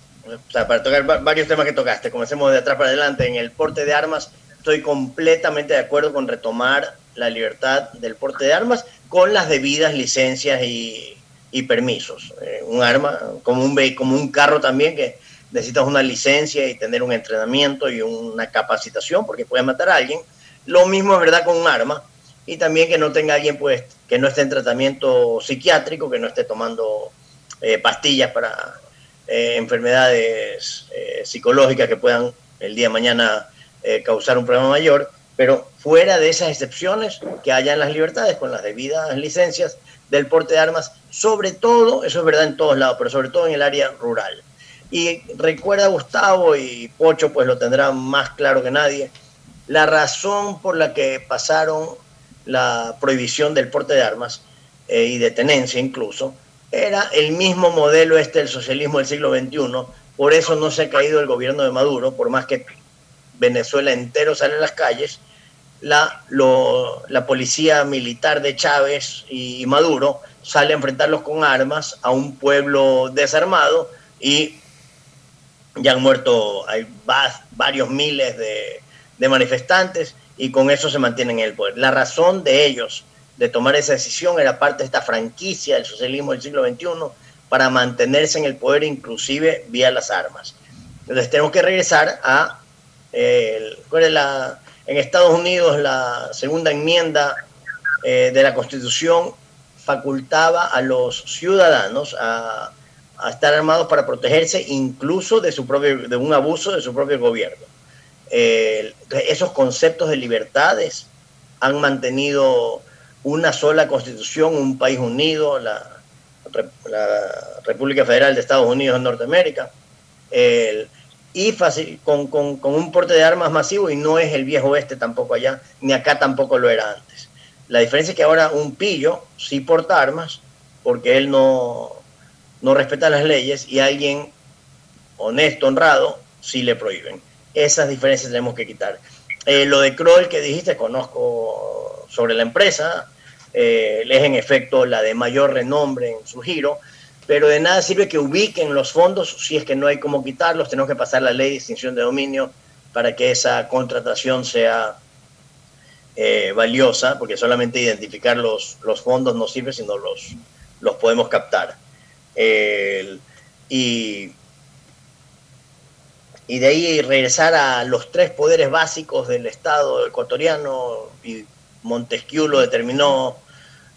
para tocar va- varios temas que tocaste, comencemos de atrás para adelante. En el porte de armas, estoy completamente de acuerdo con retomar la libertad del porte de armas con las debidas licencias y, y permisos. Eh, un arma, como un, como un carro también, que necesitas una licencia y tener un entrenamiento y una capacitación porque puedes matar a alguien. Lo mismo es verdad con un arma y también que no tenga alguien pues que no esté en tratamiento psiquiátrico, que no esté tomando eh, pastillas para eh, enfermedades eh, psicológicas que puedan el día de mañana eh, causar un problema mayor, pero fuera de esas excepciones que hayan las libertades con las debidas licencias del porte de armas, sobre todo, eso es verdad en todos lados, pero sobre todo en el área rural. Y recuerda Gustavo y Pocho, pues lo tendrá más claro que nadie, la razón por la que pasaron la prohibición del porte de armas eh, y de tenencia incluso, era el mismo modelo este del socialismo del siglo XXI, por eso no se ha caído el gobierno de Maduro, por más que Venezuela entero sale a las calles, la, la policía militar de Chávez y Maduro sale a enfrentarlos con armas a un pueblo desarmado y ya han muerto varios miles de, manifestantes y con eso se mantienen en el poder. La razón de ellos de tomar esa decisión era parte de esta franquicia del socialismo del siglo XXI para mantenerse en el poder inclusive vía las armas. Entonces tenemos que regresar a ¿cuál es la- en Estados Unidos la segunda enmienda eh, de la Constitución facultaba a los ciudadanos a, a estar armados para protegerse incluso de su propio de un abuso de su propio gobierno. Eh, esos conceptos de libertades han mantenido una sola constitución, un país unido, la, la República Federal de Estados Unidos de Norteamérica, y con, con, con, un porte de armas masivo y no es el viejo oeste tampoco allá, ni acá tampoco lo era antes. La diferencia es que ahora un pillo sí porta armas porque él no, no respeta las leyes y alguien honesto, honrado, sí le prohíben. Esas diferencias tenemos que quitar. Eh, lo de Kroll que dijiste, conozco sobre la empresa, eh, es en efecto la de mayor renombre en su giro, pero de nada sirve que ubiquen los fondos si es que no hay cómo quitarlos, tenemos que pasar la ley de extinción de dominio para que esa contratación sea eh, valiosa, porque solamente identificar los, los fondos no sirve, sino los, los podemos captar. Y, de ahí regresar a los tres poderes básicos del Estado ecuatoriano, y Montesquieu lo determinó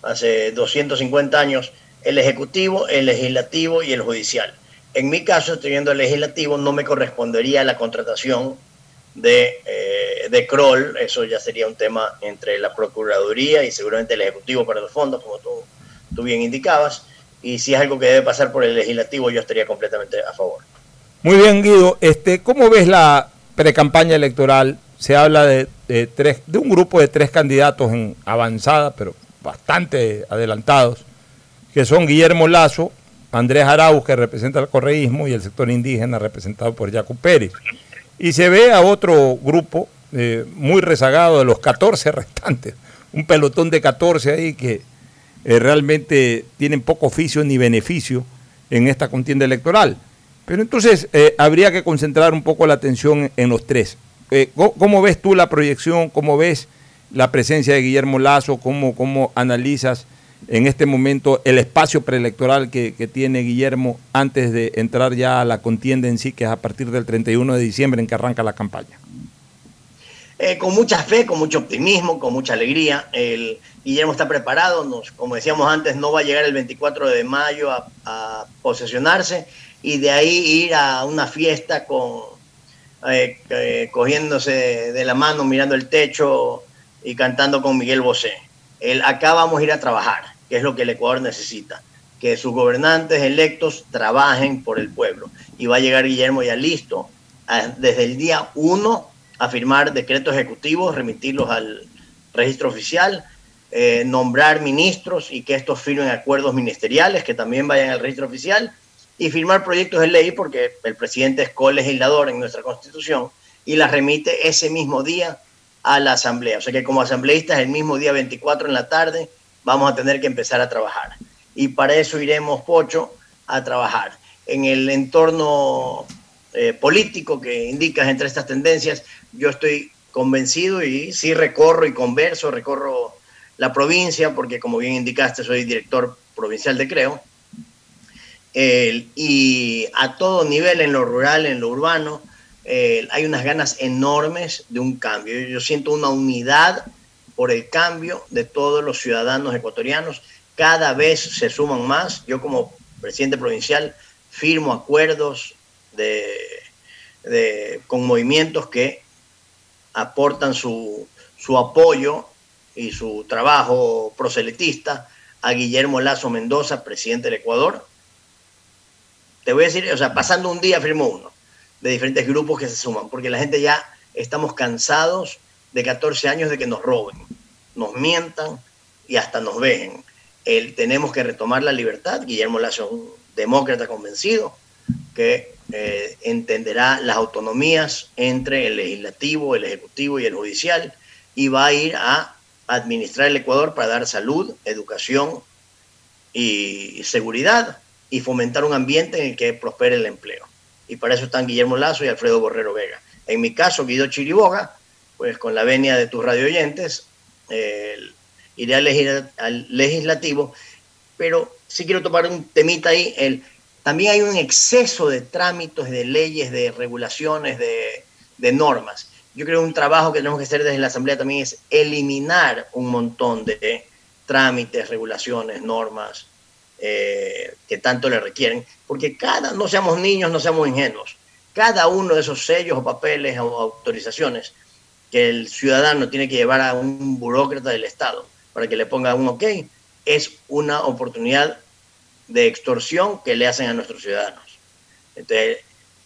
hace 250 años, el Ejecutivo, el Legislativo y el Judicial. En mi caso, estoy viendo el Legislativo, no me correspondería la contratación de, eh, de Kroll, eso ya sería un tema entre la Procuraduría y seguramente el Ejecutivo para los fondos, como tú, tú bien indicabas, y si es algo que debe pasar por el Legislativo, yo estaría completamente a favor. Muy bien, Guido. Este, ¿Cómo ves la precampaña electoral? Se habla de, tres, de un grupo de tres candidatos en avanzada, pero bastante adelantados, que son Guillermo Lazo, Andrés Arauz, que representa el correísmo, y el sector indígena representado por Jaco Pérez. Y se ve a otro grupo eh, muy rezagado de los 14 restantes, un pelotón de 14 ahí que eh, realmente tienen poco oficio ni beneficio en esta contienda electoral. Pero entonces eh, habría que concentrar un poco la atención en los tres. ¿Cómo ves tú la proyección? ¿Cómo ves la presencia de Guillermo Lazo? ¿Cómo, cómo analizas en este momento el espacio preelectoral que, tiene Guillermo antes de entrar ya a la contienda en sí, que es a partir del 31 de diciembre en que arranca la campaña? Eh, con mucha fe, con mucho optimismo, con mucha alegría. El Guillermo está preparado, nos, como decíamos antes, no va a llegar el 24 de mayo a, posesionarse y de ahí ir a una fiesta con eh, eh, cogiéndose de la mano, mirando el techo y cantando con Miguel Bosé. El, acá vamos a ir a trabajar que es lo que el Ecuador necesita, que sus gobernantes electos trabajen por el pueblo. Y va a llegar Guillermo ya listo, desde el día 1 a firmar decretos ejecutivos, remitirlos al registro oficial, eh, nombrar ministros y que estos firmen acuerdos ministeriales que también vayan al registro oficial y firmar proyectos de ley porque el presidente es colegislador en nuestra constitución y las remite ese mismo día a la asamblea. O sea que como asambleístas el mismo día 24 en la tarde vamos a tener que empezar a trabajar. Y para eso iremos, Pocho, a trabajar. En el entorno eh, político que indicas entre estas tendencias, yo estoy convencido y sí recorro y converso, recorro la provincia, porque como bien indicaste, soy director provincial de Creo, y a todo nivel, en lo rural, en lo urbano, hay unas ganas enormes de un cambio. Yo siento una unidad por el cambio de todos los ciudadanos ecuatorianos. Cada vez se suman más. Yo como presidente provincial firmo acuerdos de, con movimientos que aportan su, su apoyo y su trabajo proselitista a Guillermo Lazo Mendoza, presidente del Ecuador. Te voy a decir, o sea, pasando un día firmo uno de diferentes grupos que se suman, porque la gente ya estamos cansados de 14 años de que nos roben, nos mientan y hasta nos vejen. El, tenemos que retomar la libertad. Guillermo Lazo es un demócrata convencido que eh, entenderá las autonomías entre el legislativo, el ejecutivo y el judicial y va a ir a administrar el Ecuador para dar salud, educación y seguridad y fomentar un ambiente en el que prospere el empleo. Y para eso están Guillermo Lazo y Alfredo Borrero Vega. En mi caso, Guido Chiriboga, pues con la venia de tus radio oyentes, iré al, legislativo, pero sí quiero tomar un temita ahí. El, también hay un exceso de trámites, de leyes, de regulaciones, de, normas. Yo creo que un trabajo que tenemos que hacer desde la Asamblea también es eliminar un montón de trámites, regulaciones, normas eh, que tanto le requieren, porque cada, no seamos niños, no seamos ingenuos. cada uno de esos sellos o papeles o autorizaciones que el ciudadano tiene que llevar a un burócrata del Estado para que le ponga un ok, es una oportunidad de extorsión que le hacen a nuestros ciudadanos. Entonces,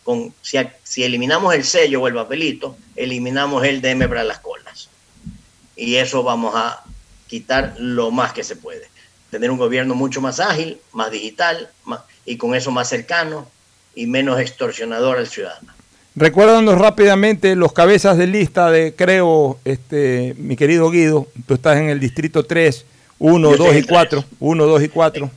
con, si, si eliminamos el sello o el papelito, eliminamos el DM para las colas. Y eso vamos a quitar lo más que se puede. Tener un gobierno mucho más ágil, más digital, más, y con eso más cercano y menos extorsionador al ciudadano. Recuérdanos rápidamente los cabezas de lista de Creo, este, mi querido Guido, tú estás en el distrito 3, 1, 2 y 4, 1, 2 y 4.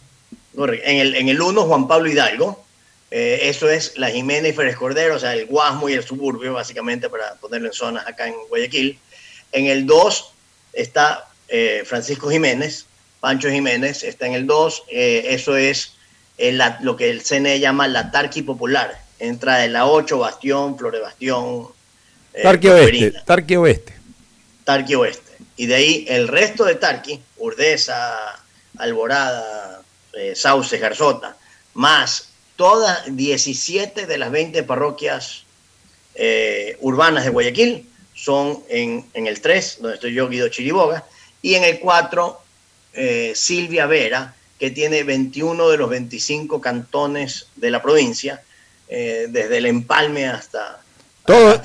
En el, en el 1, Juan Pablo Hidalgo, eh, eso es la Jiménez y Férez Cordero, o sea, el Guasmo y el suburbio, básicamente, para ponerlo en zonas acá en Guayaquil. En el 2 está eh, Francisco Jiménez, Pancho Jiménez, está en el 2, eh, eso es lo que el CNE llama la Tarqui Popular. Entra de la 8, Bastión, Flore Bastión. Eh, Tarqui Oeste. Tarqui Oeste. Tarqui Oeste. Y de ahí el resto de Tarqui, Urdesa, Alborada, eh, Sauce, Garzota, más todas 17 de las 20 parroquias eh, urbanas de Guayaquil son en, en, el 3, donde estoy yo, Guido Chiriboga, y en el 4, Silvia Vera, que tiene 21 de los 25 cantones de la provincia, eh, desde el Empalme hasta... todos,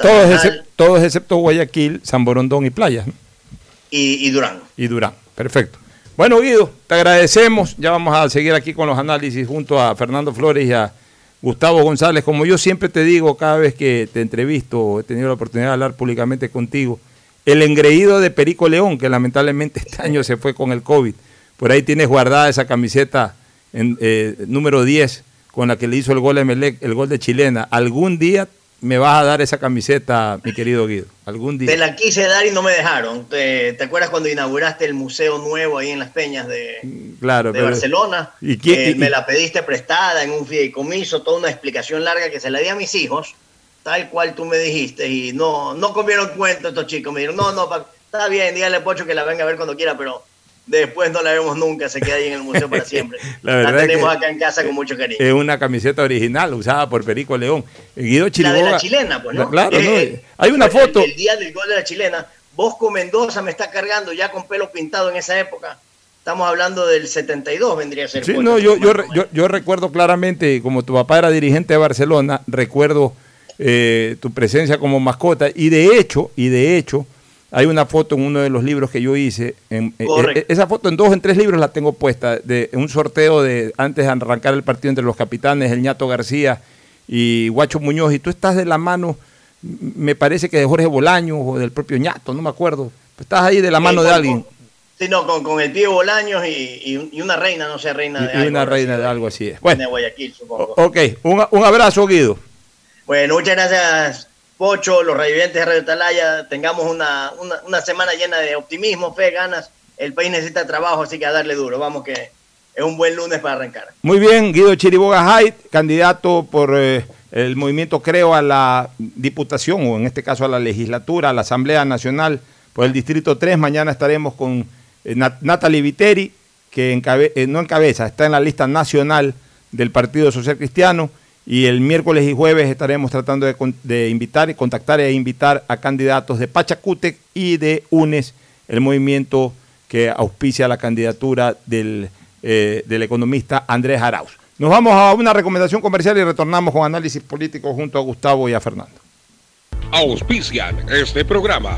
todos, excepto, Guayaquil, San Borondón y Playas. Y, Durán. Y Durán, perfecto. Bueno, Guido, te agradecemos. Ya vamos a seguir aquí con los análisis junto a Fernando Flores y a Gustavo González. Como yo siempre te digo cada vez que te entrevisto, he tenido la oportunidad de hablar públicamente contigo, el engreído de Perico León, que lamentablemente este año se fue con el COVID por ahí tienes guardada esa camiseta en, eh, número 10 con la que le hizo el gol Melec, el gol de Chilena. Algún día me vas a dar esa camiseta, mi querido Guido. Algún día. Te la quise dar y no me dejaron. ¿Te, acuerdas cuando inauguraste el museo nuevo ahí en las Peñas de, claro, de Barcelona? ¿y quién, eh, me la pediste prestada en un fideicomiso, toda una explicación larga que se la di a mis hijos, tal cual tú me dijiste, y no, no comieron cuento estos chicos. Me dijeron, no, no, está bien, dígale Pocho que la venga a ver cuando quiera, pero Después no la vemos nunca, se queda ahí en el museo para siempre. la, tenemos acá en casa con mucho cariño. Es una camiseta original usada por Perico León. Guido Chiriboga, la de la chilena, pues, ¿no? Claro, no, hay una foto. El, día del gol de la chilena, Bosco Mendoza me está cargando ya con pelo pintado en esa época. Estamos hablando del 72, vendría a ser. Sí, no, yo, yo, yo, recuerdo claramente, como tu papá era dirigente de Barcelona, recuerdo eh, tu presencia como mascota y de hecho, y de hecho, hay una foto en uno de los libros que yo hice. En, eh, eh, esa foto en dos o en tres libros la tengo puesta. De un sorteo de antes de arrancar el partido entre los capitanes, el ñato García y Guacho Muñoz. Y tú estás de la mano, me parece que de Jorge Bolaños o del propio ñato, no me acuerdo. Estás ahí de la mano de alguien. sí, no, con, el tío Bolaños y, una reina, no sé, reina de y, algo. una reina de algo así es. Bueno, de Guayaquil, supongo. Ok, un, un abrazo, Guido. Bueno, muchas gracias Pocho, los revivientes de Radio Talaya, tengamos una, una, semana llena de optimismo, fe, ganas. El país necesita trabajo, así que a darle duro. Vamos que es un buen lunes para arrancar. Muy bien, Guido Chiriboga Haidt, candidato por eh, el movimiento Creo a la Diputación, o en este caso a la legislatura, a la Asamblea Nacional por el Distrito 3. Mañana estaremos con eh, Natalie Viteri, que eh, no encabeza, está en la lista nacional del Partido Social Cristiano. Y el miércoles y jueves estaremos tratando de, invitar y contactar e invitar a candidatos de Pachacútec y de UNES, el movimiento que auspicia la candidatura del, eh, del economista Andrés Arauz. Nos vamos a una recomendación comercial y retornamos con análisis político junto a Gustavo y a Fernando. Auspician este programa.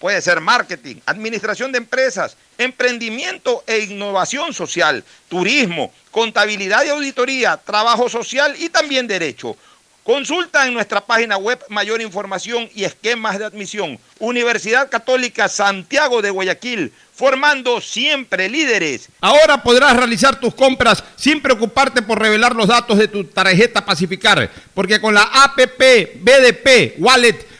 Puede ser marketing, administración de empresas, emprendimiento e innovación social, turismo, contabilidad y auditoría, trabajo social y también derecho. Consulta en nuestra página web mayor información y esquemas de admisión. Universidad Católica Santiago de Guayaquil, formando siempre líderes. Ahora podrás realizar tus compras sin preocuparte por revelar los datos de tu tarjeta Pacificar, porque con la APP BDP Wallet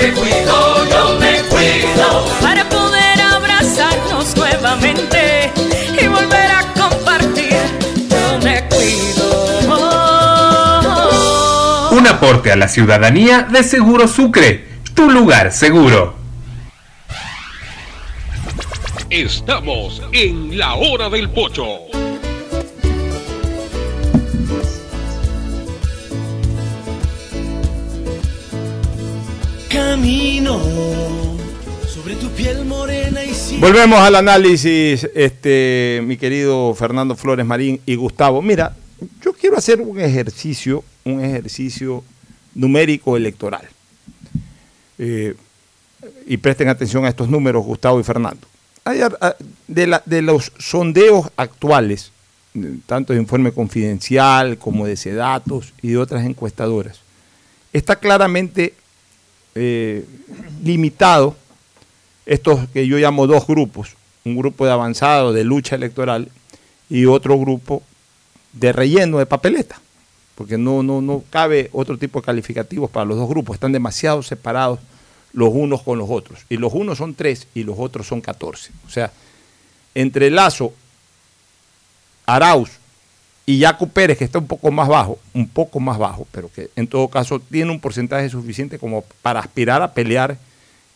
Me cuido, yo me cuido. Para poder abrazarnos nuevamente y volver a compartir, yo me cuido. Un aporte a la ciudadanía de Seguro Sucre tu lugar seguro. Estamos en la hora del pocho. Camino sobre tu piel morena y sin... Volvemos al análisis, este, mi querido Fernando Flores Marín y Gustavo. Mira, yo quiero hacer un ejercicio, un ejercicio numérico electoral. Eh, y presten atención a estos números, Gustavo y Fernando. De, de los sondeos actuales, tanto de Informe Confidencial como de Sedatos y de otras encuestadoras, está claramente eh, limitado estos que yo llamo dos grupos, un grupo de avanzado de lucha electoral y otro grupo de relleno de papeleta, porque no, no, no cabe otro tipo de calificativos para los dos grupos, están demasiado separados los unos con los otros. Y los unos son tres y los otros son catorce. O sea, entre Lazo, Arauz y Yacu Pérez, que está un poco más bajo, un poco más bajo, pero que en todo caso tiene un porcentaje suficiente como para aspirar a pelear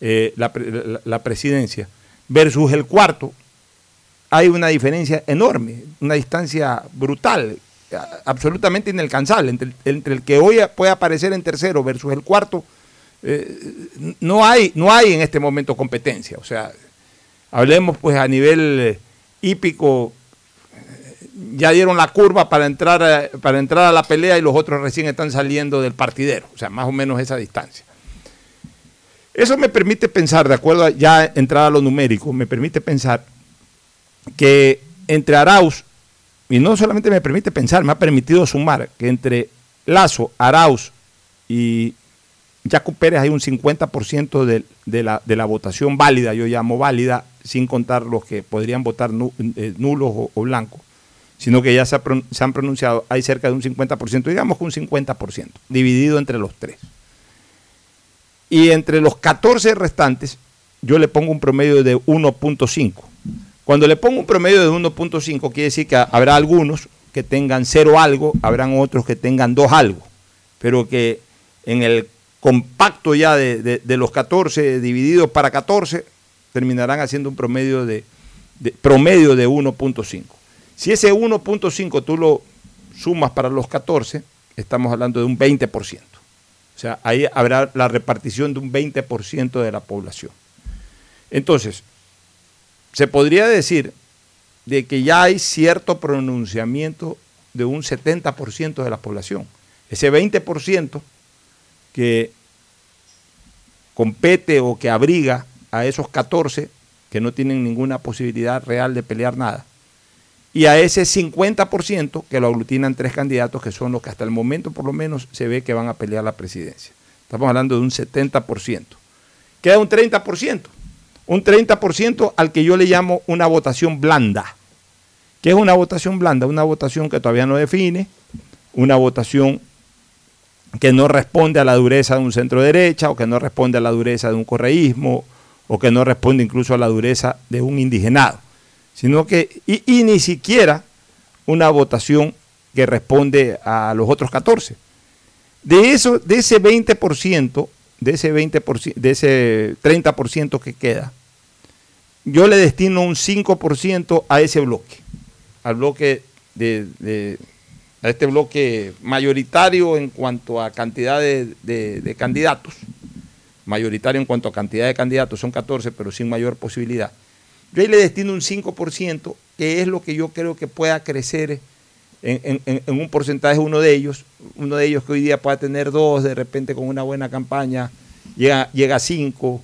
eh, la, presidencia, versus el cuarto, hay una diferencia enorme, una distancia brutal, absolutamente inalcanzable, entre, el que hoy puede aparecer en tercero versus el cuarto eh, no, hay, no hay en este momento competencia. O sea, hablemos pues a nivel eh, hípico, ya dieron la curva para entrar, a, para entrar a la pelea y los otros recién están saliendo del partidero. O sea, más o menos esa distancia. Eso me permite pensar, de acuerdo a ya entrar a lo numérico, me permite pensar que entre Arauz, y no solamente me permite pensar, me ha permitido sumar que entre Lazo, Arauz y Jaco Pérez hay un 50% de, de, la, votación válida, yo llamo válida, sin contar los que podrían votar eh, nulos o, blancos, sino que ya se, han pronunciado, hay cerca de un 50%, digamos que un 50%, dividido entre los tres. Y entre los 14 restantes, yo le pongo un promedio de 1.5. Cuando le pongo un promedio de 1.5, quiere decir que habrá algunos que tengan cero algo, habrán otros que tengan dos algo, pero que en el compacto ya de, los 14 divididos para 14, terminarán haciendo un promedio de, promedio de 1.5. Si ese 1.5 tú lo sumas para los 14, estamos hablando de un 20%. O sea, ahí habrá la repartición de un 20% de la población. Entonces, se podría decir de que ya hay cierto pronunciamiento de un 70% de la población. Ese 20% que compete o que abriga a esos 14 que no tienen ninguna posibilidad real de pelear nada, y a ese 50% que lo aglutinan tres candidatos que son los que hasta el momento por lo menos se ve que van a pelear la presidencia. Estamos hablando de un 70%. Queda un 30%, un 30% al que yo le llamo una votación blanda. ¿Qué es una votación blanda? Una votación que todavía no define, una votación que no responde a la dureza de un centro derecha o que no responde a la dureza de un correísmo o que no responde incluso a la dureza de un indigenado, sino que, y, ni siquiera una votación que responde a los otros 14. De eso, de ese 20%, de ese 20%, de ese 30% que queda, yo le destino un 5% a ese bloque, al bloque de, de- a este bloque mayoritario en cuanto a cantidad de, candidatos, mayoritario en cuanto a cantidad de candidatos, son 14, pero sin mayor posibilidad. Yo ahí le destino un 5%, que es lo que yo creo que pueda crecer en, un porcentaje uno de ellos, uno de ellos que hoy día pueda tener dos, de repente con una buena campaña, llega, llega a cinco.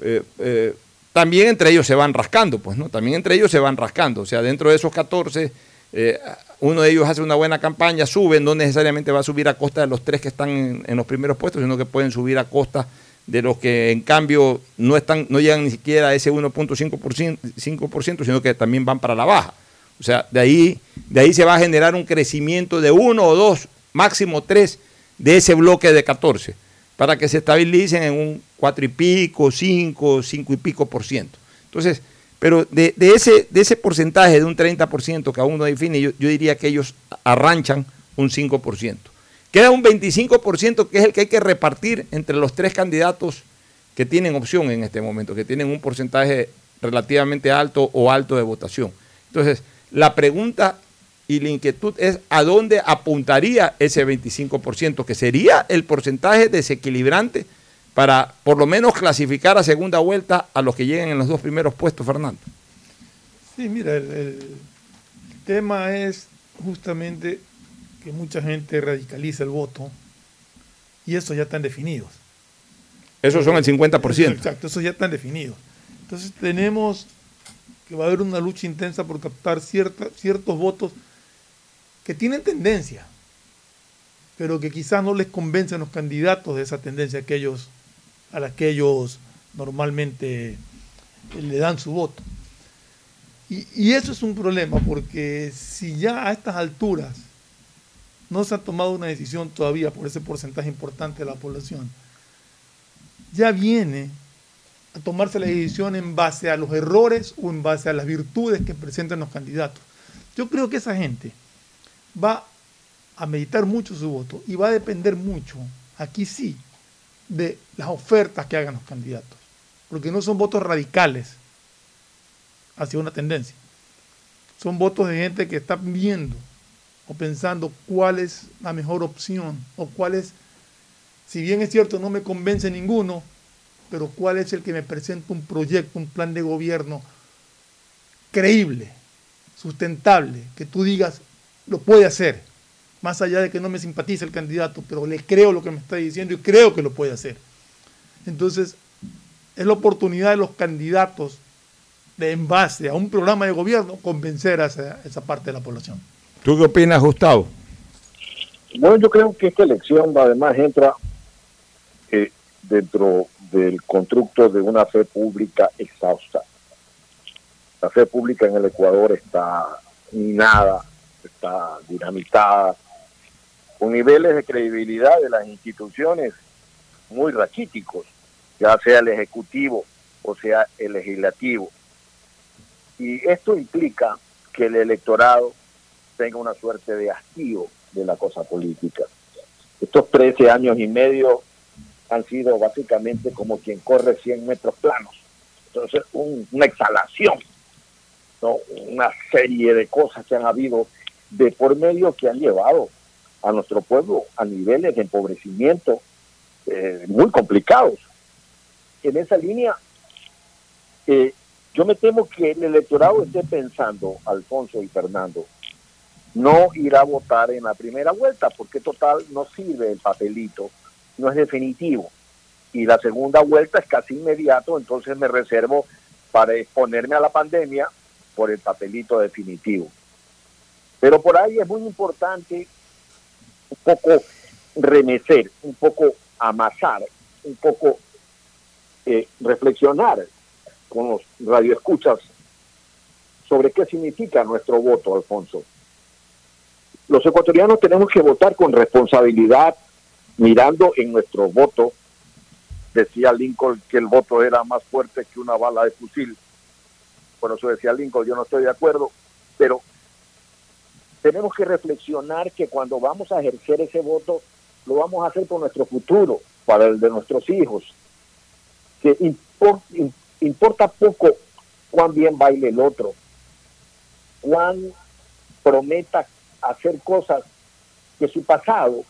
eh, eh, también entre ellos se van rascando, pues, ¿no? También entre ellos se van rascando. O sea, dentro de esos 14, eh, uno de ellos hace una buena campaña, sube, no necesariamente va a subir a costa de los tres que están en, en los primeros puestos, sino que pueden subir a costa de los que en cambio no están, no llegan ni siquiera a ese 1.5%, 5%, sino que también van para la baja. O sea, de ahí, de ahí se va a generar un crecimiento de uno o dos, máximo tres, de ese bloque de 14, para que se estabilicen en un cuatro y pico, cinco, cinco y pico por ciento. Entonces, pero de, de ese, de ese porcentaje de un 30% que aún no define, yo, yo diría que ellos arranchan un 5%. Queda un 25% que es el que hay que repartir entre los tres candidatos que tienen opción en este momento, que tienen un porcentaje relativamente alto o alto de votación. Entonces, la pregunta y la inquietud es a dónde apuntaría ese 25%, que sería el porcentaje desequilibrante para por lo menos clasificar a segunda vuelta a los que lleguen en los dos primeros puestos, Fernando. Sí, mira, el, el tema es justamente que mucha gente radicaliza el voto y eso ya están definidos. Esos son el 50%. Exacto, esos ya están definidos. Entonces tenemos que va a haber una lucha intensa por captar cierta- ciertos votos que tienen tendencia, pero que quizás no les convencen los candidatos de esa tendencia que ellos, a la que ellos normalmente le dan su voto. Y, y eso es un problema, porque si ya a estas alturas no se ha tomado una decisión todavía por ese porcentaje importante de la población, ya viene a tomarse la decisión en base a los errores o en base a las virtudes que presentan los candidatos. Yo creo que esa gente va a meditar mucho su voto y va a depender mucho, aquí sí, de las ofertas que hagan los candidatos, porque no son votos radicales hacia una tendencia, son votos de gente que está viendo pensando cuál es la mejor opción o cuál es, si bien es cierto, no me convence ninguno, pero cuál es el que me presenta un proyecto, un plan de gobierno creíble, sustentable, que tú digas, lo puede hacer, más allá de que no me simpatice el candidato, pero le creo lo que me está diciendo y creo que lo puede hacer. Entonces, es la oportunidad de los candidatos de, en base a un programa de gobierno, convencer a esa parte de la población. ¿Tú qué opinas, Gustavo? Bueno, yo creo que esta elección además entra eh, dentro del constructo de una fe pública exhausta. La fe pública en el Ecuador está minada, está dinamitada, con niveles de credibilidad de las instituciones muy raquíticos, ya sea el Ejecutivo o sea el Legislativo. Y esto implica que el electorado tenga una suerte de hastío de la cosa política. Estos 13 años y medio han sido básicamente como quien corre 100 metros planos. Entonces, un- una exhalación, ¿no? una serie de cosas que han habido de por medio que han llevado a nuestro pueblo a niveles de empobrecimiento eh, muy complicados. En esa línea, eh, yo me temo que el electorado esté pensando, Alfonso y Fernando, no ir a votar en la primera vuelta, porque total no sirve el papelito, no es definitivo. Y la segunda vuelta es casi inmediato, entonces me reservo para exponerme a la pandemia por el papelito definitivo. Pero por ahí es muy importante un poco remecer, un poco amasar, un poco eh, reflexionar con los radioescuchas sobre qué significa nuestro voto, Alfonso. Los ecuatorianos tenemos que votar con responsabilidad, mirando en nuestro voto. Decía Lincoln que el voto era más fuerte que una bala de fusil. Por eso decía Lincoln, yo no estoy de acuerdo, pero tenemos que reflexionar que cuando vamos a ejercer ese voto, lo vamos a hacer por nuestro futuro, para el de nuestros hijos. Que impor- im- importa poco cuán bien baile el otro, cuán prometa hacer cosas que su pasado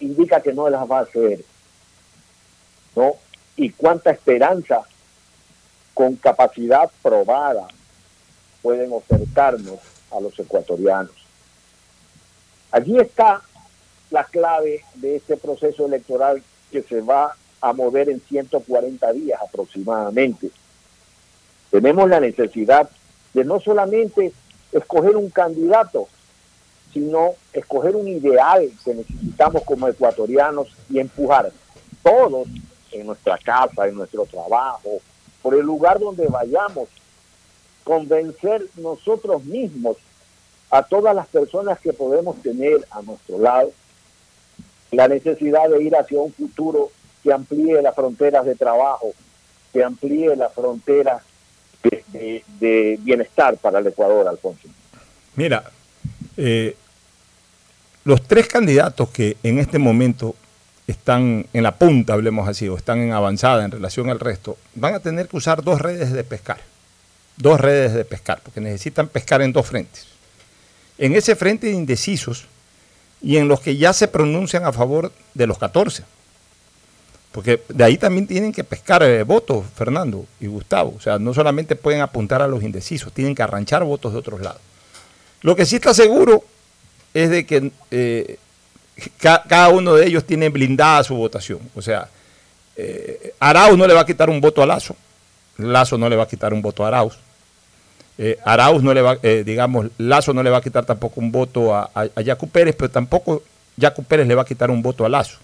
indica que no las va a hacer, ¿no? Y cuánta esperanza con capacidad probada pueden ofertarnos a los ecuatorianos. Allí está la clave de este proceso electoral que se va a mover en 140 días aproximadamente. Tenemos la necesidad de no solamente escoger un candidato, sino escoger un ideal que necesitamos como ecuatorianos y empujar todos en nuestra casa, en nuestro trabajo, por el lugar donde vayamos, convencer nosotros mismos a todas las personas que podemos tener a nuestro lado la necesidad de ir hacia un futuro que amplíe las fronteras de trabajo, que amplíe las fronteras de, bienestar para el Ecuador, Alfonso. Mira, eh, los tres candidatos que en este momento están en la punta, hablemos así, o están en avanzada en relación al resto, van a tener que usar dos redes de pescar. Dos redes de pescar, porque necesitan pescar en dos frentes. En ese frente de indecisos y en los que ya se pronuncian a favor de los 14. Porque de ahí también tienen que pescar eh, votos, Fernando y Gustavo. O sea, no solamente pueden apuntar a los indecisos, tienen que arranchar votos de otros lados. Lo que sí está seguro es de que eh, ca- cada uno de ellos tiene blindada su votación. O sea, eh, Arauz no le va a quitar un voto a Lazo, Lazo no le va a quitar un voto a Arauz. Eh, Arauz no le va, eh, digamos, Lazo no le va a quitar tampoco un voto a, a, a Yacu Pérez, pero tampoco Yacu Pérez le va a quitar un voto a Lazo.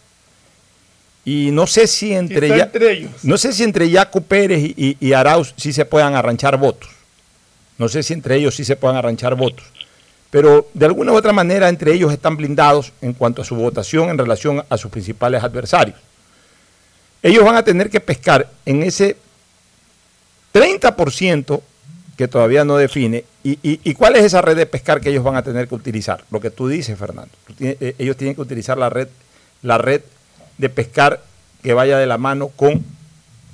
Y no sé si entre, Ya- entre ellos. no sé si entre Yacu Pérez y, y- y Arauz sí se puedan arranchar votos. No sé si entre ellos sí se puedan arranchar votos. Pero de alguna u otra manera entre ellos están blindados en cuanto a su votación en relación a sus principales adversarios. Ellos van a tener que pescar en ese 30% que todavía no define. ¿Y, cuál es esa red de pescar que ellos van a tener que utilizar? Lo que tú dices, Fernando. Eh, ellos tienen que utilizar la red, la red de pescar que vaya de la mano con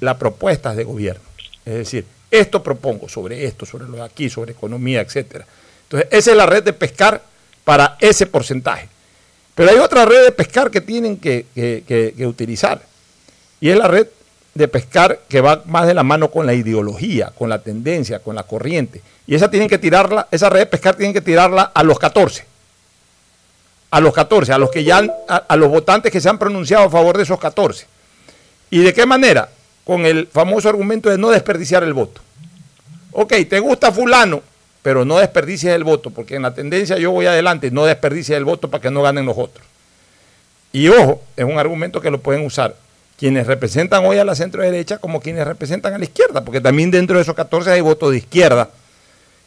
las propuestas de gobierno. Es decir, esto propongo sobre esto, sobre lo de aquí, sobre economía, etcétera. Entonces, esa es la red de pescar para ese porcentaje. Pero hay otra red de pescar que tienen que, utilizar. Y es la red de pescar que va más de la mano con la ideología, con la tendencia, con la corriente. Y esa tienen que tirarla, esa red de pescar tienen que tirarla a los 14. A los 14, a los que ya a, a los votantes que se han pronunciado a favor de esos 14. ¿Y de qué manera? Con el famoso argumento de no desperdiciar el voto. Ok, te gusta fulano, pero no desperdicies el voto, porque en la tendencia yo voy adelante, no desperdicies el voto para que no ganen los otros. Y ojo, es un argumento que lo pueden usar quienes representan hoy a la centro derecha como quienes representan a la izquierda, porque también dentro de esos 14 hay votos de izquierda,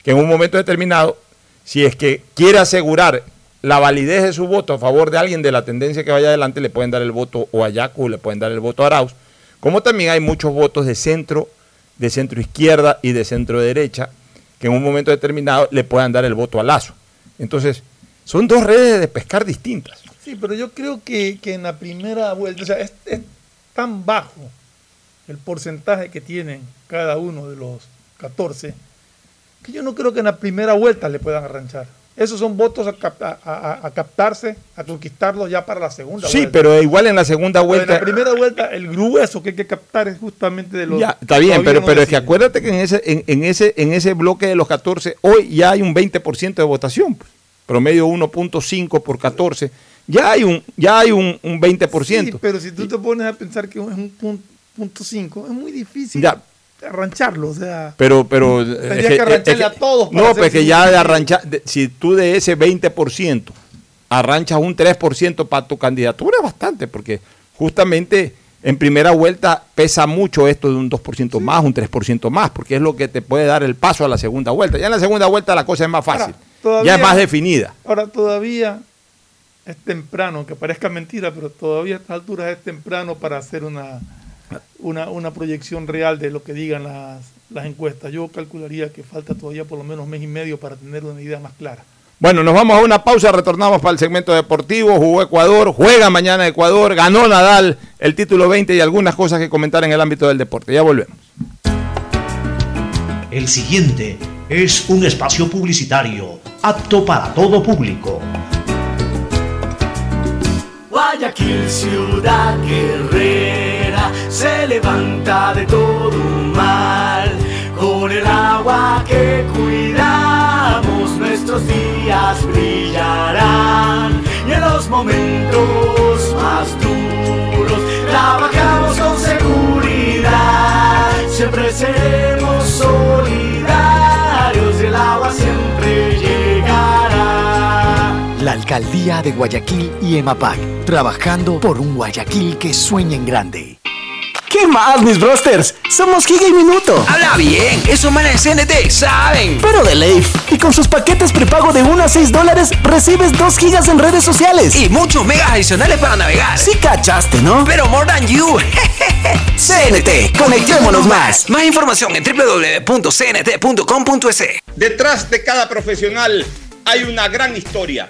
que en un momento determinado, si es que quiere asegurar la validez de su voto a favor de alguien de la tendencia que vaya adelante, le pueden dar el voto o a Yacu, le pueden dar el voto a Arauz, como también hay muchos votos de centro, de centro izquierda y de centro derecha, que en un momento determinado le puedan dar el voto a Lazo. Entonces, son dos redes de pescar distintas. Sí, pero yo creo que, que en la primera vuelta, o sea, es, es tan bajo el porcentaje que tienen cada uno de los 14, que yo no creo que en la primera vuelta le puedan arranchar. Esos son votos a, cap- a- a- a captarse, a conquistarlos ya para la segunda Sí, vuelta. pero igual en la segunda Pero en vuelta... la primera vuelta, el grueso que hay que captar es justamente de los. Ya, está bien, pero, no pero es que acuérdate que en ese, en, en ese, en ese bloque de los 14, hoy ya hay un 20% de votación, pues, promedio 1.5 por 14, ya hay un, ya hay un, un 20%. Sí, pero si tú te pones a pensar que es un pun- punto 5, es muy difícil Ya. Arrancharlo. O sea, Pero, pero. Tendrías es que es arrancharle a todos para No, pues que ya de arranchar. de- si tú de ese 20% arranchas un 3% para tu candidatura, es bastante, porque justamente en primera vuelta pesa mucho esto de un 2% más, un 3% más, porque es lo que te puede dar el paso a la segunda vuelta. Ya en la segunda vuelta la cosa es más fácil. todavía- ya es más definida. ahora todavía es temprano, que parezca mentira, pero todavía a estas alturas es temprano para hacer una, una, una proyección real de lo que digan las, las encuestas. Yo calcularía que falta todavía por lo menos mes y medio para tener una idea más clara. Bueno, nos vamos a una pausa, retornamos para el segmento deportivo. Jugó Ecuador, juega mañana Ecuador, ganó Nadal el título 20 y algunas cosas que comentar en el ámbito del deporte. Ya volvemos. El siguiente es un espacio publicitario apto para todo público. Guayaquil, ciudad guerrera, se levanta de todo mal. Con el agua que cuidamos, nuestros días brillarán. Y en los momentos más duros, trabajamos con seguridad. Siempre seremos solidarios, el agua siempre Alcaldía de Guayaquil y EMAPAC, trabajando por un Guayaquil que sueña en grande. ¿Qué más, mis brosters? Somos Giga y Minuto. Habla bien, esos manes de CNT saben. Pero de Leif. Y con sus paquetes prepago de 1 a 6 dólares, recibes 2 gigas en redes sociales. Y muchos megas adicionales para navegar. Sí cachaste, ¿no? Pero more than you. CNT, conectémonos más. Más información en www.cnt.com.es. Detrás de cada profesional hay una gran historia.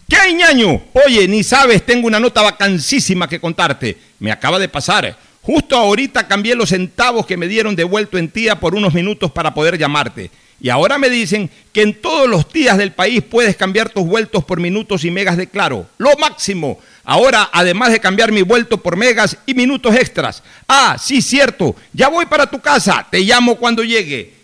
¿Qué hay, ñaño? Oye, ni sabes, tengo una nota vacancísima que contarte. Me acaba de pasar. Justo ahorita cambié los centavos que me dieron devuelto en tía por unos minutos para poder llamarte. Y ahora me dicen que en todos los días del país puedes cambiar tus vueltos por minutos y megas de claro. Lo máximo. Ahora, además de cambiar mi vuelto por megas y minutos extras. Ah, sí, cierto. Ya voy para tu casa. Te llamo cuando llegue.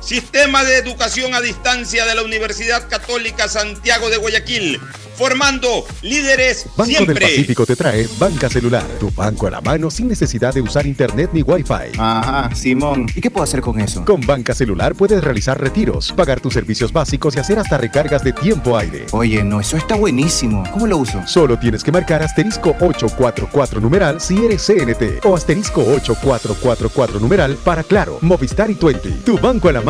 Sistema de Educación a Distancia de la Universidad Católica Santiago de Guayaquil, formando líderes Banco siempre. del Pacífico te trae Banca Celular, tu banco a la mano sin necesidad de usar internet ni wifi. Ajá, Simón. ¿Y qué puedo hacer con eso? Con Banca Celular puedes realizar retiros, pagar tus servicios básicos y hacer hasta recargas de tiempo aire. Oye, no, eso está buenísimo. ¿Cómo lo uso? Solo tienes que marcar asterisco 844 numeral si eres CNT o asterisco 8444 numeral para Claro, Movistar y 20. Tu banco a la mano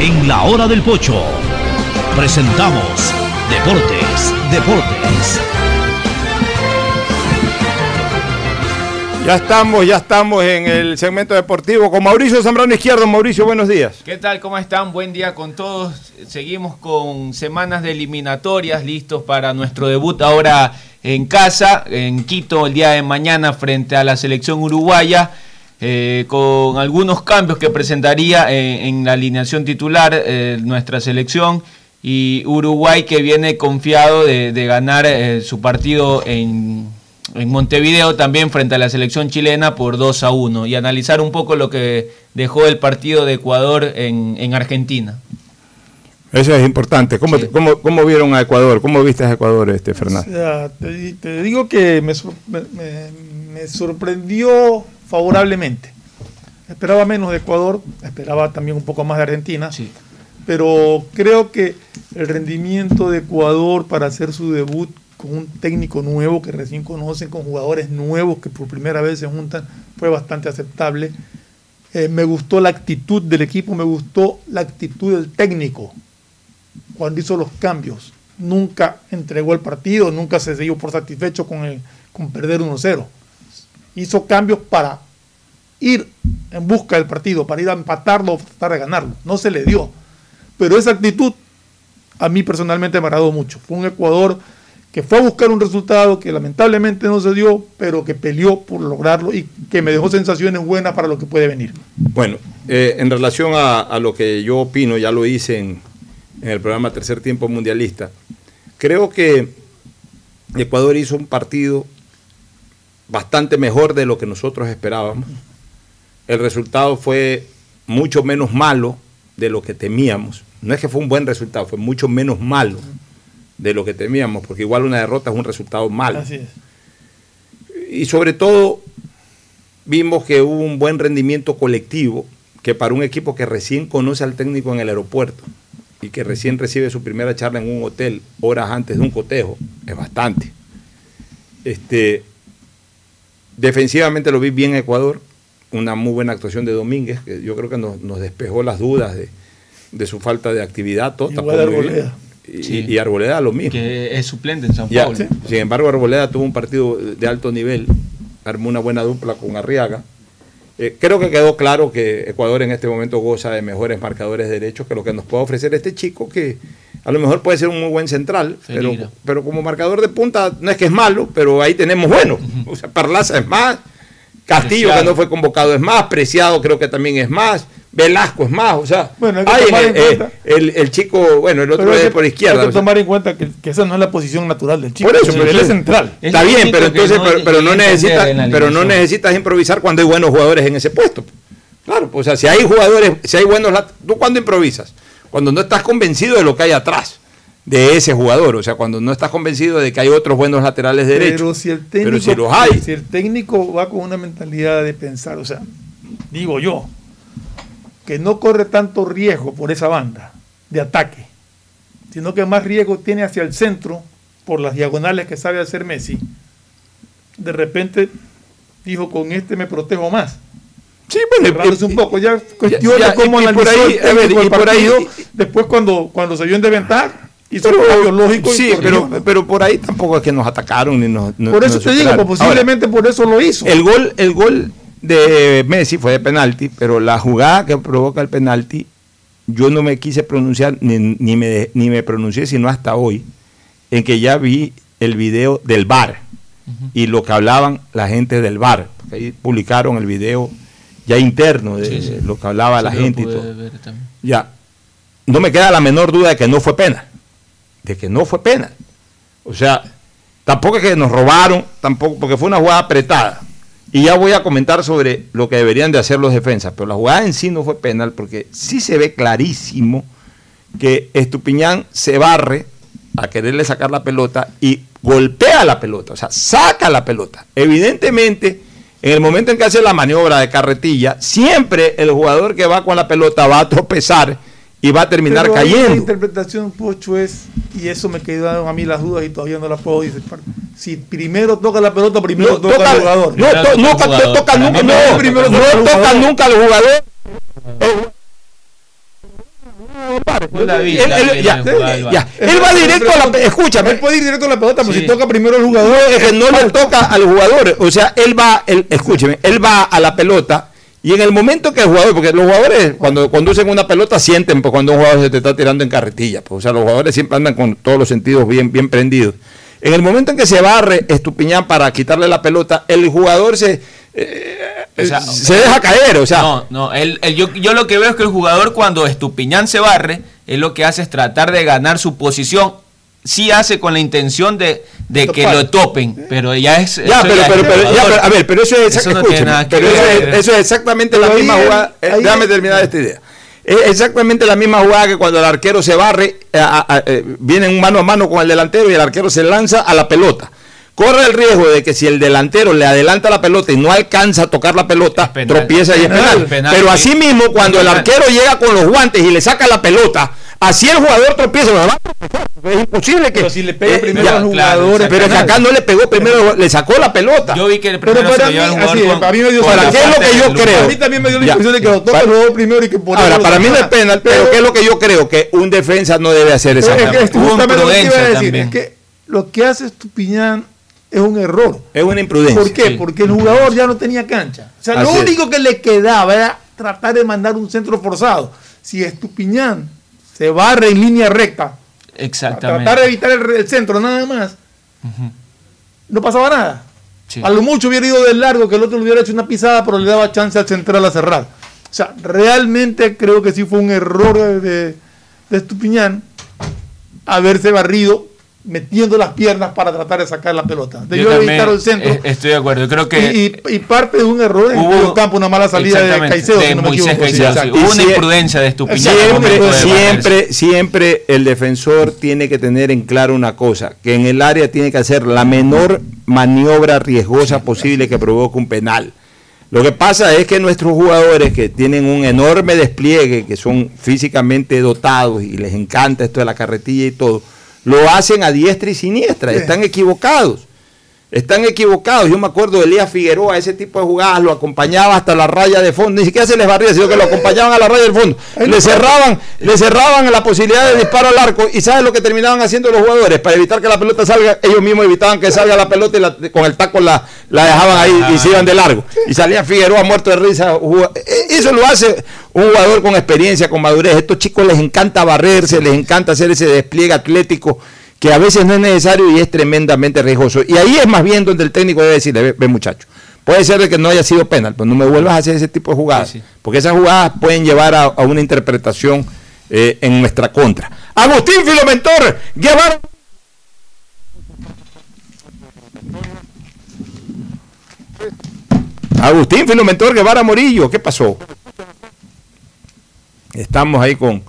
En la hora del pocho presentamos Deportes, Deportes. Ya estamos, ya estamos en el segmento deportivo con Mauricio Zambrano Izquierdo. Mauricio, buenos días. ¿Qué tal? ¿Cómo están? Buen día con todos. Seguimos con semanas de eliminatorias, listos para nuestro debut ahora en casa, en Quito, el día de mañana frente a la selección uruguaya. Eh, con algunos cambios que presentaría eh, en la alineación titular eh, nuestra selección y Uruguay que viene confiado de, de ganar eh, su partido en, en Montevideo también frente a la selección chilena por 2 a 1 y analizar un poco lo que dejó el partido de Ecuador en, en Argentina. Eso es importante. ¿Cómo, cómo, cómo vieron a Ecuador? ¿Cómo viste a Ecuador, este Fernando? O sea, te, te digo que me- me- me sorprendió favorablemente. Esperaba menos de Ecuador, esperaba también un poco más de Argentina, pero creo que el rendimiento de Ecuador para hacer su debut con un técnico nuevo que recién conocen, con jugadores nuevos que por primera vez se juntan, fue bastante aceptable. Eh, me gustó la actitud del equipo, me gustó la actitud del técnico cuando hizo los cambios. Nunca entregó el partido, nunca se dio por satisfecho con, el, con perder 1-0. Hizo cambios para ir en busca del partido, para ir a empatarlo o tratar de ganarlo. No se le dio. Pero esa actitud a mí personalmente me agradó mucho. Fue un Ecuador que fue a buscar un resultado que lamentablemente no se dio, pero que peleó por lograrlo y que me dejó sensaciones buenas para lo que puede venir. Bueno, eh, en relación a, lo que yo opino, ya lo hice en el programa Tercer Tiempo Mundialista, creo que Ecuador hizo un partido bastante mejor de lo que nosotros esperábamos. El resultado fue mucho menos malo de lo que temíamos. No es que fue un buen resultado, fue mucho menos malo de lo que temíamos, porque igual una derrota es un resultado malo. Así es. Y sobre todo vimos que hubo un buen rendimiento colectivo, que para un equipo que recién conoce al técnico en el aeropuerto y que recién recibe su primera charla en un hotel horas antes de un cotejo, es bastante. Este, defensivamente lo vi bien Ecuador, una muy buena actuación de Domínguez, que yo creo que nos, nos despejó las dudas de, de su falta de actividad. Igual. Arboleda. Y, Sí. y Arboleda lo mismo. Que es suplente en San Ya, Paulo. Sin embargo, Arboleda tuvo un partido de alto nivel, armó una buena dupla con Arriaga. Eh, creo que quedó claro que Ecuador en este momento goza de mejores marcadores de derechos que lo que nos puede ofrecer este chico, que a lo mejor puede ser un muy buen central, pero, pero como marcador de punta no es que es malo, pero ahí tenemos bueno. O sea, Parlaza es más, Castillo Preciado. que no fue convocado es más, Preciado creo que también es más, Velasco es más, o sea, Bueno, hay el, eh, el- el chico, bueno, el otro es que- por izquierda. Hay o que sea, tomar en cuenta que, que esa no es la posición natural del chico. por eso, Él pero es entonces- central. Está bien, pero entonces, pero, pero no necesitas, pero no necesitas improvisar cuando hay buenos jugadores en ese puesto. Claro, pues, o sea, si hay jugadores, si hay buenos, ¿tú cuándo improvisas? Cuando no estás convencido de lo que hay atrás de ese jugador, o sea, cuando no estás convencido de que hay otros buenos laterales derechos. Pero si el técnico, Pero si los hay. si el técnico va con una mentalidad de pensar, o sea, digo yo, que no corre tanto riesgo por esa banda de ataque, sino que más riesgo tiene hacia el centro por las diagonales que sabe hacer Messi. De repente dijo, con este me protejo más. Sí, bueno, Cerrándose un poco, ya cuestión ya, de cómo y- y por analizó ahí, el ver, y por ahí- después cuando, cuando se vio en desventaja, hizo Pero- cambio lógico y sí, pero, pero por ahí tampoco es que nos atacaron ni nos. no- Por eso nos te digo, pues, posiblemente por eso lo hizo. El gol, el gol de Messi fue de penalti, pero la jugada que provoca el penalti, yo no me quise pronunciar, ni, ni me, ni me pronuncié, sino hasta hoy, en que ya vi el video del VAR y lo que hablaban la gente del VAR. porque ahí publicaron el video ya interno de Sí, sí. lo que hablaba la Sí, gente y todo. Ya, no me queda la menor duda de que no fue pena, de que no fue pena. O sea, tampoco es que nos robaron, tampoco, porque fue una jugada apretada. Y ya voy a comentar sobre lo que deberían de hacer los defensas, pero la jugada en sí no fue penal, porque sí se ve clarísimo que Estupiñán se barre a quererle sacar la pelota y golpea la pelota, o sea, saca la pelota. Evidentemente, en el momento en que hace la maniobra de carretilla, siempre el jugador que va con la pelota va a tropezar y va a terminar Pero ahí La cayendo. interpretación, Pocho, es, y eso me quedaron a mí las dudas y todavía no las puedo disipar. Si primero toca la pelota, primero No toca, toca- el jugador. no to- no toca- toca nunca- no, primero no toca el toca jugador. nunca al jugador. del Él va directo a la escúchame. Él puede ir directo a la pelota, pero Sí. si toca primero el jugador. No, es que no le toca al jugador. O sea, él va, él, escúcheme, él va a la pelota y en el momento que el jugador, porque los jugadores cuando conducen una pelota sienten pues, cuando un jugador se te está tirando en carretilla. pues, o sea, los jugadores siempre andan con todos los sentidos bien, bien prendidos. En el momento en que se barre Estupiñán para quitarle la pelota, el jugador se, eh, O sea, se deja caer. O sea, No, no, él- él- yo, yo lo que veo es que el jugador cuando Estupiñán se barre, él lo que hace es tratar de ganar su posición. Sí hace con la intención de, de que lo topen, pero ya es... Ya, pero, ya pero, es pero, ya, a ver, pero eso es, Eso no escúcheme, tiene nada que pero eso es, eso es exactamente Pero la misma jugada. eh, ahí déjame terminar esta idea. Es exactamente la misma jugada que cuando el arquero se barre, eh, a- a- eh, viene un mano a mano con el delantero y el arquero se lanza a la pelota. Corre el riesgo de que si el delantero le adelanta la pelota y no alcanza a tocar la pelota, penal. tropieza y es Penal, Pero sí. así mismo, cuando el arquero llega con los guantes y le saca la pelota, así el jugador tropieza. pero Es imposible que. Pero si le pega eh, primero ya, al jugador. pero que acá no le pegó primero, le sacó la pelota. Yo vi que el Pero primero se para lo lleva mí, así es, con- para mí me dio con ¿Para la qué es lo que yo creo? A mí también me dio la Ya. impresión de que lo toca el jugador primero y que por Ahora, para mí no es penal, pero ¿qué es lo que yo creo? Que un defensa no debe hacer esa Pero es que justamente lo que iba a decir. también. Es que lo que hace Estupiñán es un error. Es una imprudencia. ¿Por qué? Sí. Porque el jugador ya no tenía cancha. O sea, Así lo es. único que le quedaba era tratar de mandar un centro forzado. Si Estupiñán se barre en línea recta, Exactamente. tratar de evitar el, el centro nada más, no pasaba nada. Sí. A lo mucho hubiera ido de largo que el otro le hubiera hecho una pisada, pero le daba chance al central a cerrar. O sea, realmente creo que sí fue un error de, de, de Estupiñán haberse barrido metiendo las piernas para tratar de sacar la pelota. Yo Debió también evitar el centro. eh, Estoy de acuerdo. Creo que y, y- y parte de un error en el Hubo- medio campo, una mala salida de Caicedo, de si no me equivoco. Caicedo, sí. Hubo una imprudencia de Estupiñán. Siempre, siempre, siempre el defensor tiene que tener en claro una cosa, que en el área tiene que hacer la menor maniobra riesgosa posible que provoque un penal. Lo que pasa es que nuestros jugadores que tienen un enorme despliegue, que son físicamente dotados y les encanta esto de la carretilla y todo, lo hacen a diestra y siniestra, están equivocados. Están equivocados. Yo me acuerdo de Elías Figueroa, ese tipo de jugadas lo acompañaba hasta la raya de fondo. Ni siquiera se les barría, sino que lo acompañaban a la raya del fondo. Le cerraban, le cerraban la posibilidad de disparo al arco. ¿Y sabes lo que terminaban haciendo los jugadores? Para evitar que la pelota salga, ellos mismos evitaban que salga la pelota y la- con el taco la, la dejaban ahí y se iban de largo. Y salía Figueroa muerto de risa. e- Eso lo hace un jugador con experiencia, con madurez. A estos chicos les encanta barrerse, les encanta hacer ese despliegue atlético que a veces no es necesario y es tremendamente riesgoso. Y ahí es más bien donde el técnico debe decirle, ve, ve, muchacho, puede ser que no haya sido penal, pero no me vuelvas a hacer ese tipo de jugadas, porque esas jugadas pueden llevar a, a una interpretación eh, en nuestra contra. Agustín Filomentor, Guevara. Agustín Filomentor Guevara Morillo, ¿qué pasó? Estamos ahí con,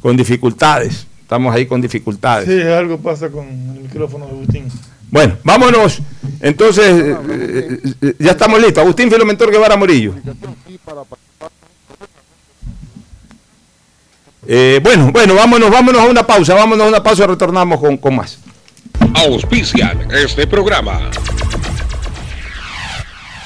con dificultades. Estamos ahí con dificultades. Sí, algo pasa con el micrófono de Agustín. Bueno, vámonos. Entonces, eh, eh, ya estamos listos. Agustín Filomentor Guevara Morillo. Eh, bueno, bueno, vámonos, vámonos a una pausa. Vámonos a una pausa y retornamos con, con más. Auspician este programa.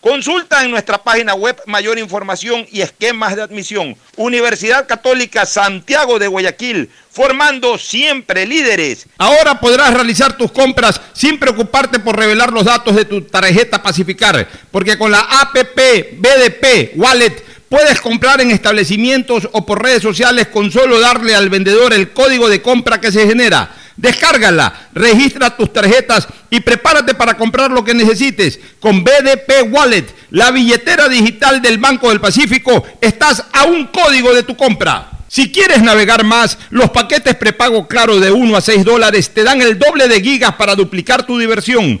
Consulta en nuestra página web mayor información y esquemas de admisión. Universidad Católica Santiago de Guayaquil, formando siempre líderes. Ahora podrás realizar tus compras sin preocuparte por revelar los datos de tu tarjeta Pacificar, porque con la APP BDP Wallet puedes comprar en establecimientos o por redes sociales con solo darle al vendedor el código de compra que se genera. Descárgala, registra tus tarjetas y prepárate para comprar lo que necesites. Con BDP Wallet, la billetera digital del Banco del Pacífico, estás a un código de tu compra. Si quieres navegar más, los paquetes prepago claro de 1 a 6 dólares te dan el doble de gigas para duplicar tu diversión.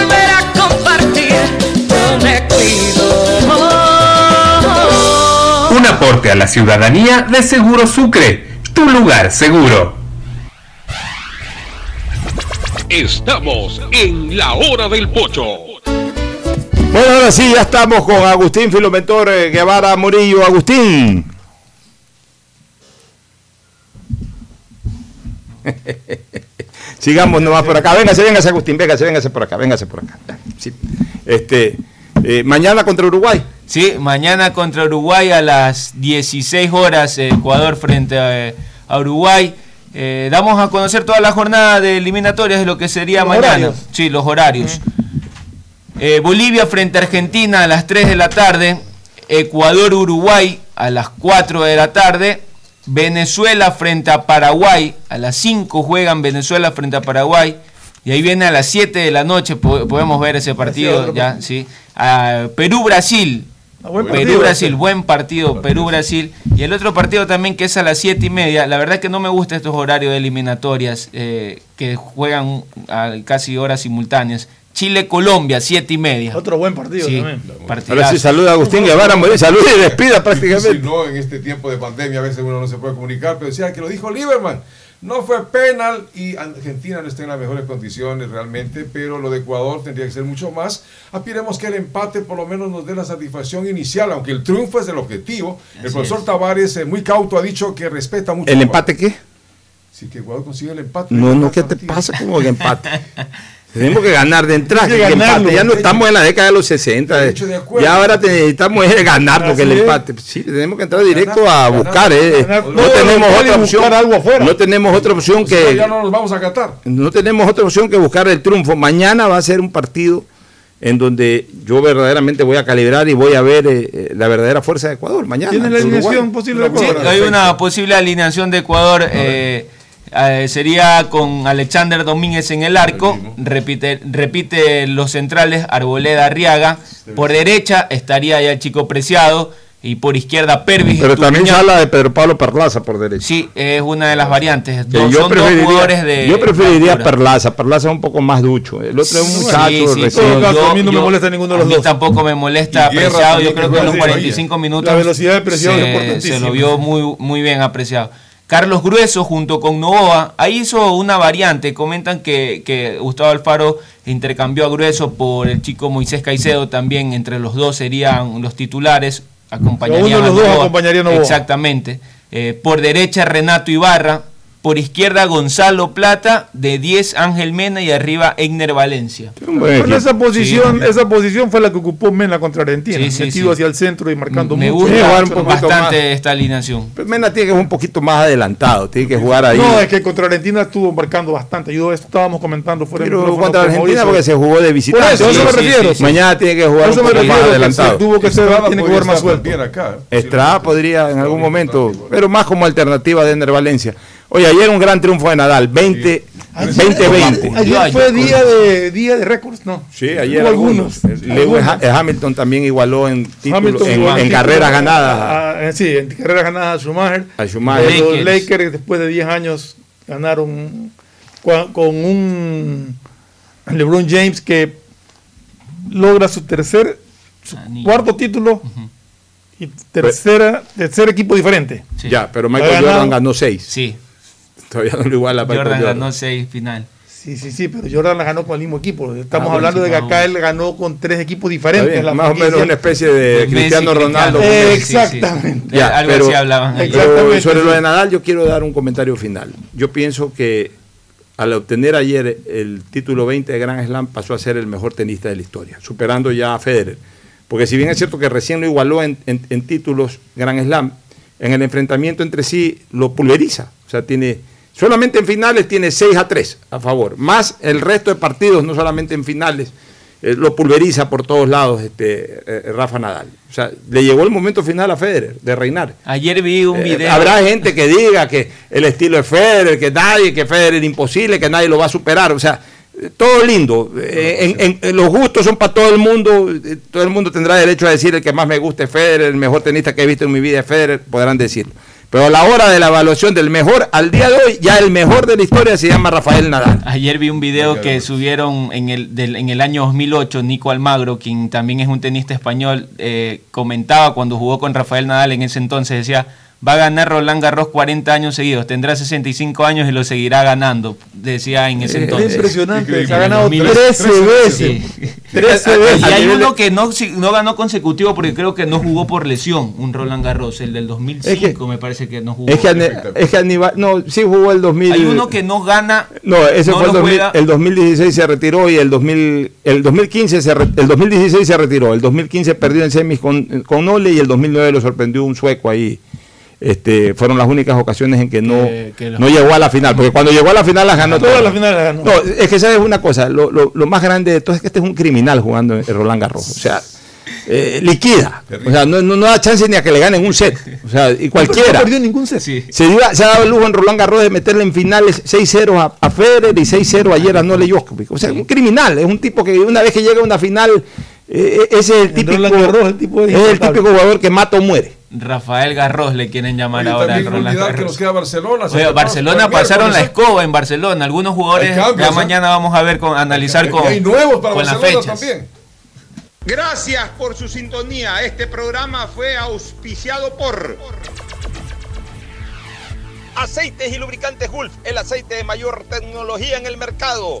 volver a compartir. Yo me cuido. Un aporte a la ciudadanía de Seguro Sucre, tu lugar seguro. Estamos en la hora del pocho. Bueno, ahora sí, ya estamos con Agustín Filomentor eh, Guevara Murillo. Agustín. Sigamos nomás por acá. Véngase, véngase, Agustín. Véngase, véngase por acá. Véngase por acá. Sí. Este, eh, mañana contra Uruguay. Sí, mañana contra Uruguay a las 16 horas, Ecuador frente a, a Uruguay. Eh, damos a conocer toda la jornada de eliminatorias de lo que sería Los mañana. horarios. Sí, los horarios. Eh, Bolivia frente a Argentina a las 3 de la tarde. Ecuador-Uruguay a las 4 de la tarde. Venezuela frente a Paraguay. A las 5 juegan Venezuela frente a Paraguay. Y ahí viene a las 7 de la noche, po- podemos ver ese partido. ya, sí. Ah, Perú-Brasil. buen partido Perú-Brasil, ese. buen partido, Perú-Brasil. Y el otro partido también que es a las 7 y media. La verdad que no me gustan estos horarios de eliminatorias eh, que juegan a casi horas simultáneas. Chile-Colombia, 7 y media. Otro buen partido Sí, también. partidazo. Ahora sí, saluda a Agustín Guevara. Saluda y despida prácticamente. Sí, no, en este tiempo de pandemia a veces uno no se puede comunicar, pero decía que lo dijo Lieberman. No fue penal y Argentina no está en las mejores condiciones realmente, pero lo de Ecuador tendría que ser mucho más. Aspiremos que el empate por lo menos nos dé la satisfacción inicial, aunque el triunfo es el objetivo. el profesor es. Tavares, eh, muy cauto, ha dicho que respeta mucho. ¿El empate qué? Sí, que Ecuador consigue el empate. No, no, ¿qué te pasa? ¿Cómo que empate? Tenemos que ganar de entrada. Hay que que ganarlo. empate. Ya no estamos en la década de los 60. hecho, de. Ya ahora necesitamos es ganar porque el empate. Sí, tenemos que entrar directo a ganar, buscar. eh. ganar. No, No, tenemos otra y opción. buscar algo afuera. No tenemos otra opción que ya no nos vamos a catar. no tenemos otra opción que buscar el triunfo. Mañana va a ser un partido en donde yo verdaderamente voy a calibrar y voy a ver eh, eh, la verdadera fuerza de Ecuador. Mañana. ¿Tiene la Uruguay. alineación posible de Sí, Ecuador? hay una posible alineación de Ecuador. eh, eh, sería con Alexander Domínguez en el arco. Repite, repite los centrales Arboleda Arriaga. Por derecha estaría ya el chico Preciado. Y por izquierda Pervis. Pero también se habla de Pedro Pablo Perlaza por derecha. Sí, es una de las variantes. Que Dos- yo son dos preferiría, jugadores de. yo preferiría altura. Perlaza. Perlaza es un poco más ducho. El otro es un muchacho sí, recién. sí, yo- a mí no me molesta ninguno de los a mí dos. tampoco me molesta apreciado. Yo creo que en los juega así, 45 minutos. La velocidad de Preciado es se, importantísima. se lo vio muy, muy bien apreciado. Carlos Grueso junto con Novoa, ahí hizo una variante. Comentan que, que Gustavo Alfaro intercambió a Grueso por el chico Moisés Caicedo. También entre los dos serían los titulares. Acompañarían Uno de los a dos Novoa. acompañaría a Novoa. Exactamente. Eh, por derecha Renato Ibarra. Por izquierda Gonzalo Plata. De 10 Ángel Mena y arriba Egner Valencia. Pero esa posición, esa posición fue la que ocupó Mena contra Argentina, Sí, sí, metido sí. hacia el centro y marcando Me mucho. gusta jugar un poquito bastante más. esta alineación. Pero Mena tiene que jugar un poquito más adelantado. Tiene que jugar ahí. No, es que contra Argentina estuvo marcando bastante. Yo estábamos comentando fuera Pero micrófono contra Argentina porque se jugó de visitante. Por eso, a eso me refiero. Mañana tiene que jugar un eso me poco más que adelantado. se tuvo que ser, Estrada tiene que podría jugar más suelto. acá. Estrada podría en algún momento, pero más como alternativa de Ender Valencia. Oye, ayer un gran triunfo de Nadal, 20 20-20. Ayer fue día de día de récords, ¿no? Sí, ayer Hubo algunos. algunos. Lewis Algunos. Ha- Hamilton también igualó en, título- en, carreras a- ganadas. a- a- sí, en carreras ganadas a Schumacher. A Schumacher. Los Lakers. Lakers después de 10 años ganaron con un LeBron James que logra su tercer, su cuarto título y tercera, tercer equipo diferente. Ya, pero Ha Michael Jordan ganó 6. Sí. Todavía no lo iguala Jordan Jordan. ganó 6 final. Sí, sí, sí, pero Jordan la ganó con el mismo equipo. Estamos Ah, hablando de que acá él ganó con tres equipos diferentes. Bien, la más o menos una especie de Messi, Cristiano Ronaldo. exactamente. Ya, Algo pero, así hablaban pero Exactamente, sobre lo de Nadal, yo quiero dar un comentario final. Yo pienso que al obtener ayer el título 20 de Grand Slam, pasó a ser el mejor tenista de la historia, superando ya a Federer. Porque si bien es cierto que recién lo igualó en, en- en títulos Grand Slam, en el enfrentamiento entre sí lo pulveriza. O sea, tiene solamente en finales tiene 6 a 3 a favor, más el resto de partidos, no solamente en finales. eh, lo pulveriza por todos lados este eh, Rafa Nadal. O sea, le llegó el momento final a Federer de reinar. Ayer vi un Eh, video. habrá gente que diga que el estilo es Federer, que nadie, que Federer es imposible, que nadie lo va a superar. O sea, eh, todo lindo. Eh, en- en- en- los gustos son para todo el mundo. eh, Todo el mundo tendrá derecho a decir el que más me gusta es Federer, el mejor tenista que he visto en mi vida es Federer, podrán decirlo. Pero a la hora de la evaluación del mejor, al día de hoy, ya el mejor de la historia se llama Rafael Nadal. Ayer vi un video que subieron en el, del- en el año 2008, Nico Almagro, quien también es un tenista español, eh, comentaba cuando jugó con Rafael Nadal en ese entonces, decía, va a ganar Roland Garros 40 años seguidos, tendrá 65 años y lo seguirá ganando, decía en ese Es entonces. impresionante, se ha ganado 2008. 13 veces. 13 veces. Y hay uno que no, no ganó consecutivo porque creo que no jugó por lesión, un Roland Garros, el del 2005 me parece que no jugó. Es que, es que Aníbal, no, sí jugó el 2000. Hay uno que no gana. No, ese no fue el, lo 2000 juega. el 2016 se retiró y el 2000 el 2015 se re- el 2016 se retiró, el 2015 perdió en semis con con Nole y el 2009 lo sorprendió un sueco ahí. Este, fueron las únicas ocasiones en que no, Que- que los- no llegó a la final, porque cuando llegó a la final las ganó Todas todas. las finales las ganó. No, es que sabes una cosa, lo, lo- lo más grande de todo es que este es un criminal jugando en Roland Garros, o sea, eh, liquida, o sea, no, no, no da chance ni a que le ganen un set, o sea, y cualquiera. No perdió ningún set. Se, dio- se ha dado el lujo en Roland Garros de meterle en finales 6-0 a, a Federer y 6-0 ayer a Nole Djokovic. O sea, un criminal, es un tipo que una vez que llega a una final, eh, ese es el típico, Roland Garros, el tipo es es el típico jugador que mata o muere. Rafael Garros le quieren llamar ahora Roland que nos queda Barcelona. Oye. Barcelona pasaron la escoba en Barcelona. Algunos jugadores cambios, ya ¿eh? mañana vamos a ver con analizar con, hay nuevos para con las fechas. también. Gracias por su sintonía. Este programa fue auspiciado por Aceites y lubricantes Gulf, el aceite de mayor tecnología en el mercado.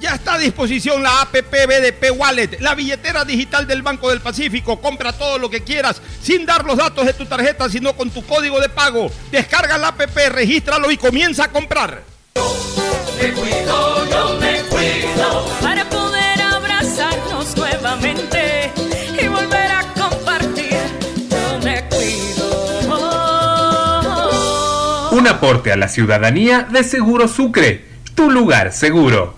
Ya está a disposición la APP BDP Wallet, la billetera digital del Banco del Pacífico. Compra todo lo que quieras sin dar los datos de tu tarjeta, sino con tu código de pago. Descarga la APP, regístralo y comienza a comprar. Me cuido, yo me cuido para poder abrazarnos nuevamente y volver a compartir. Yo me cuido. Un aporte a la ciudadanía de Seguro Sucre, tu lugar seguro.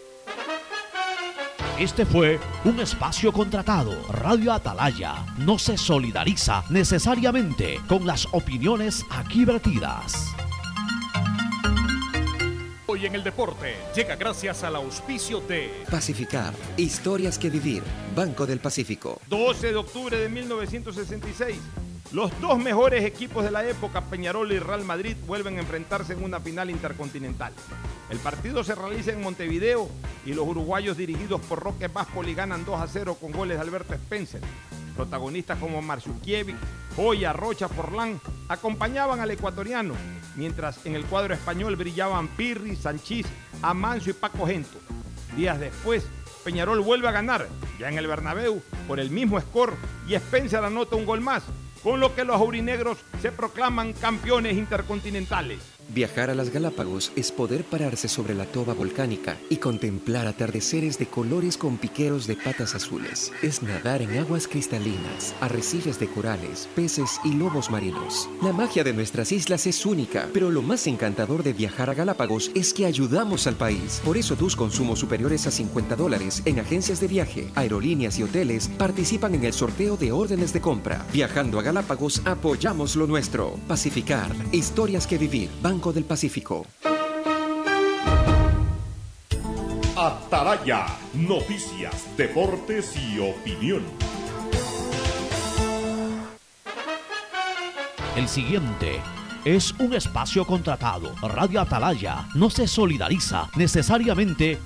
Este fue un espacio contratado. Radio Atalaya no se solidariza necesariamente con las opiniones aquí vertidas. Hoy en el deporte llega gracias al auspicio de Pacificar. Historias que vivir. Banco del Pacífico. 12 de octubre de 1966. Los dos mejores equipos de la época, Peñarol y Real Madrid, vuelven a enfrentarse en una final intercontinental. El partido se realiza en Montevideo y los uruguayos dirigidos por Roque Vaspoli ganan 2 a 0 con goles de Alberto Spencer. Protagonistas como Marciukiewicz, Joya, Rocha, Forlán acompañaban al ecuatoriano, mientras en el cuadro español brillaban Pirri, Sanchís, Amancio y Paco Gento. Días después, Peñarol vuelve a ganar, ya en el Bernabéu, por el mismo score y Spencer anota un gol más, con lo que los aurinegros se proclaman campeones intercontinentales. Viajar a las Galápagos es poder pararse sobre la toba volcánica y contemplar atardeceres de colores con piqueros de patas azules. Es nadar en aguas cristalinas, arrecifes de corales, peces y lobos marinos. La magia de nuestras islas es única, pero lo más encantador de viajar a Galápagos es que ayudamos al país. Por eso tus consumos superiores a 50 dólares en agencias de viaje, aerolíneas y hoteles participan en el sorteo de órdenes de compra. Viajando a Galápagos apoyamos lo nuestro. Pacificar, historias que vivir. Banco del Pacífico. Ataraya, noticias, deportes y opinión. El siguiente es un espacio contratado. Radio Atalaya no se solidariza necesariamente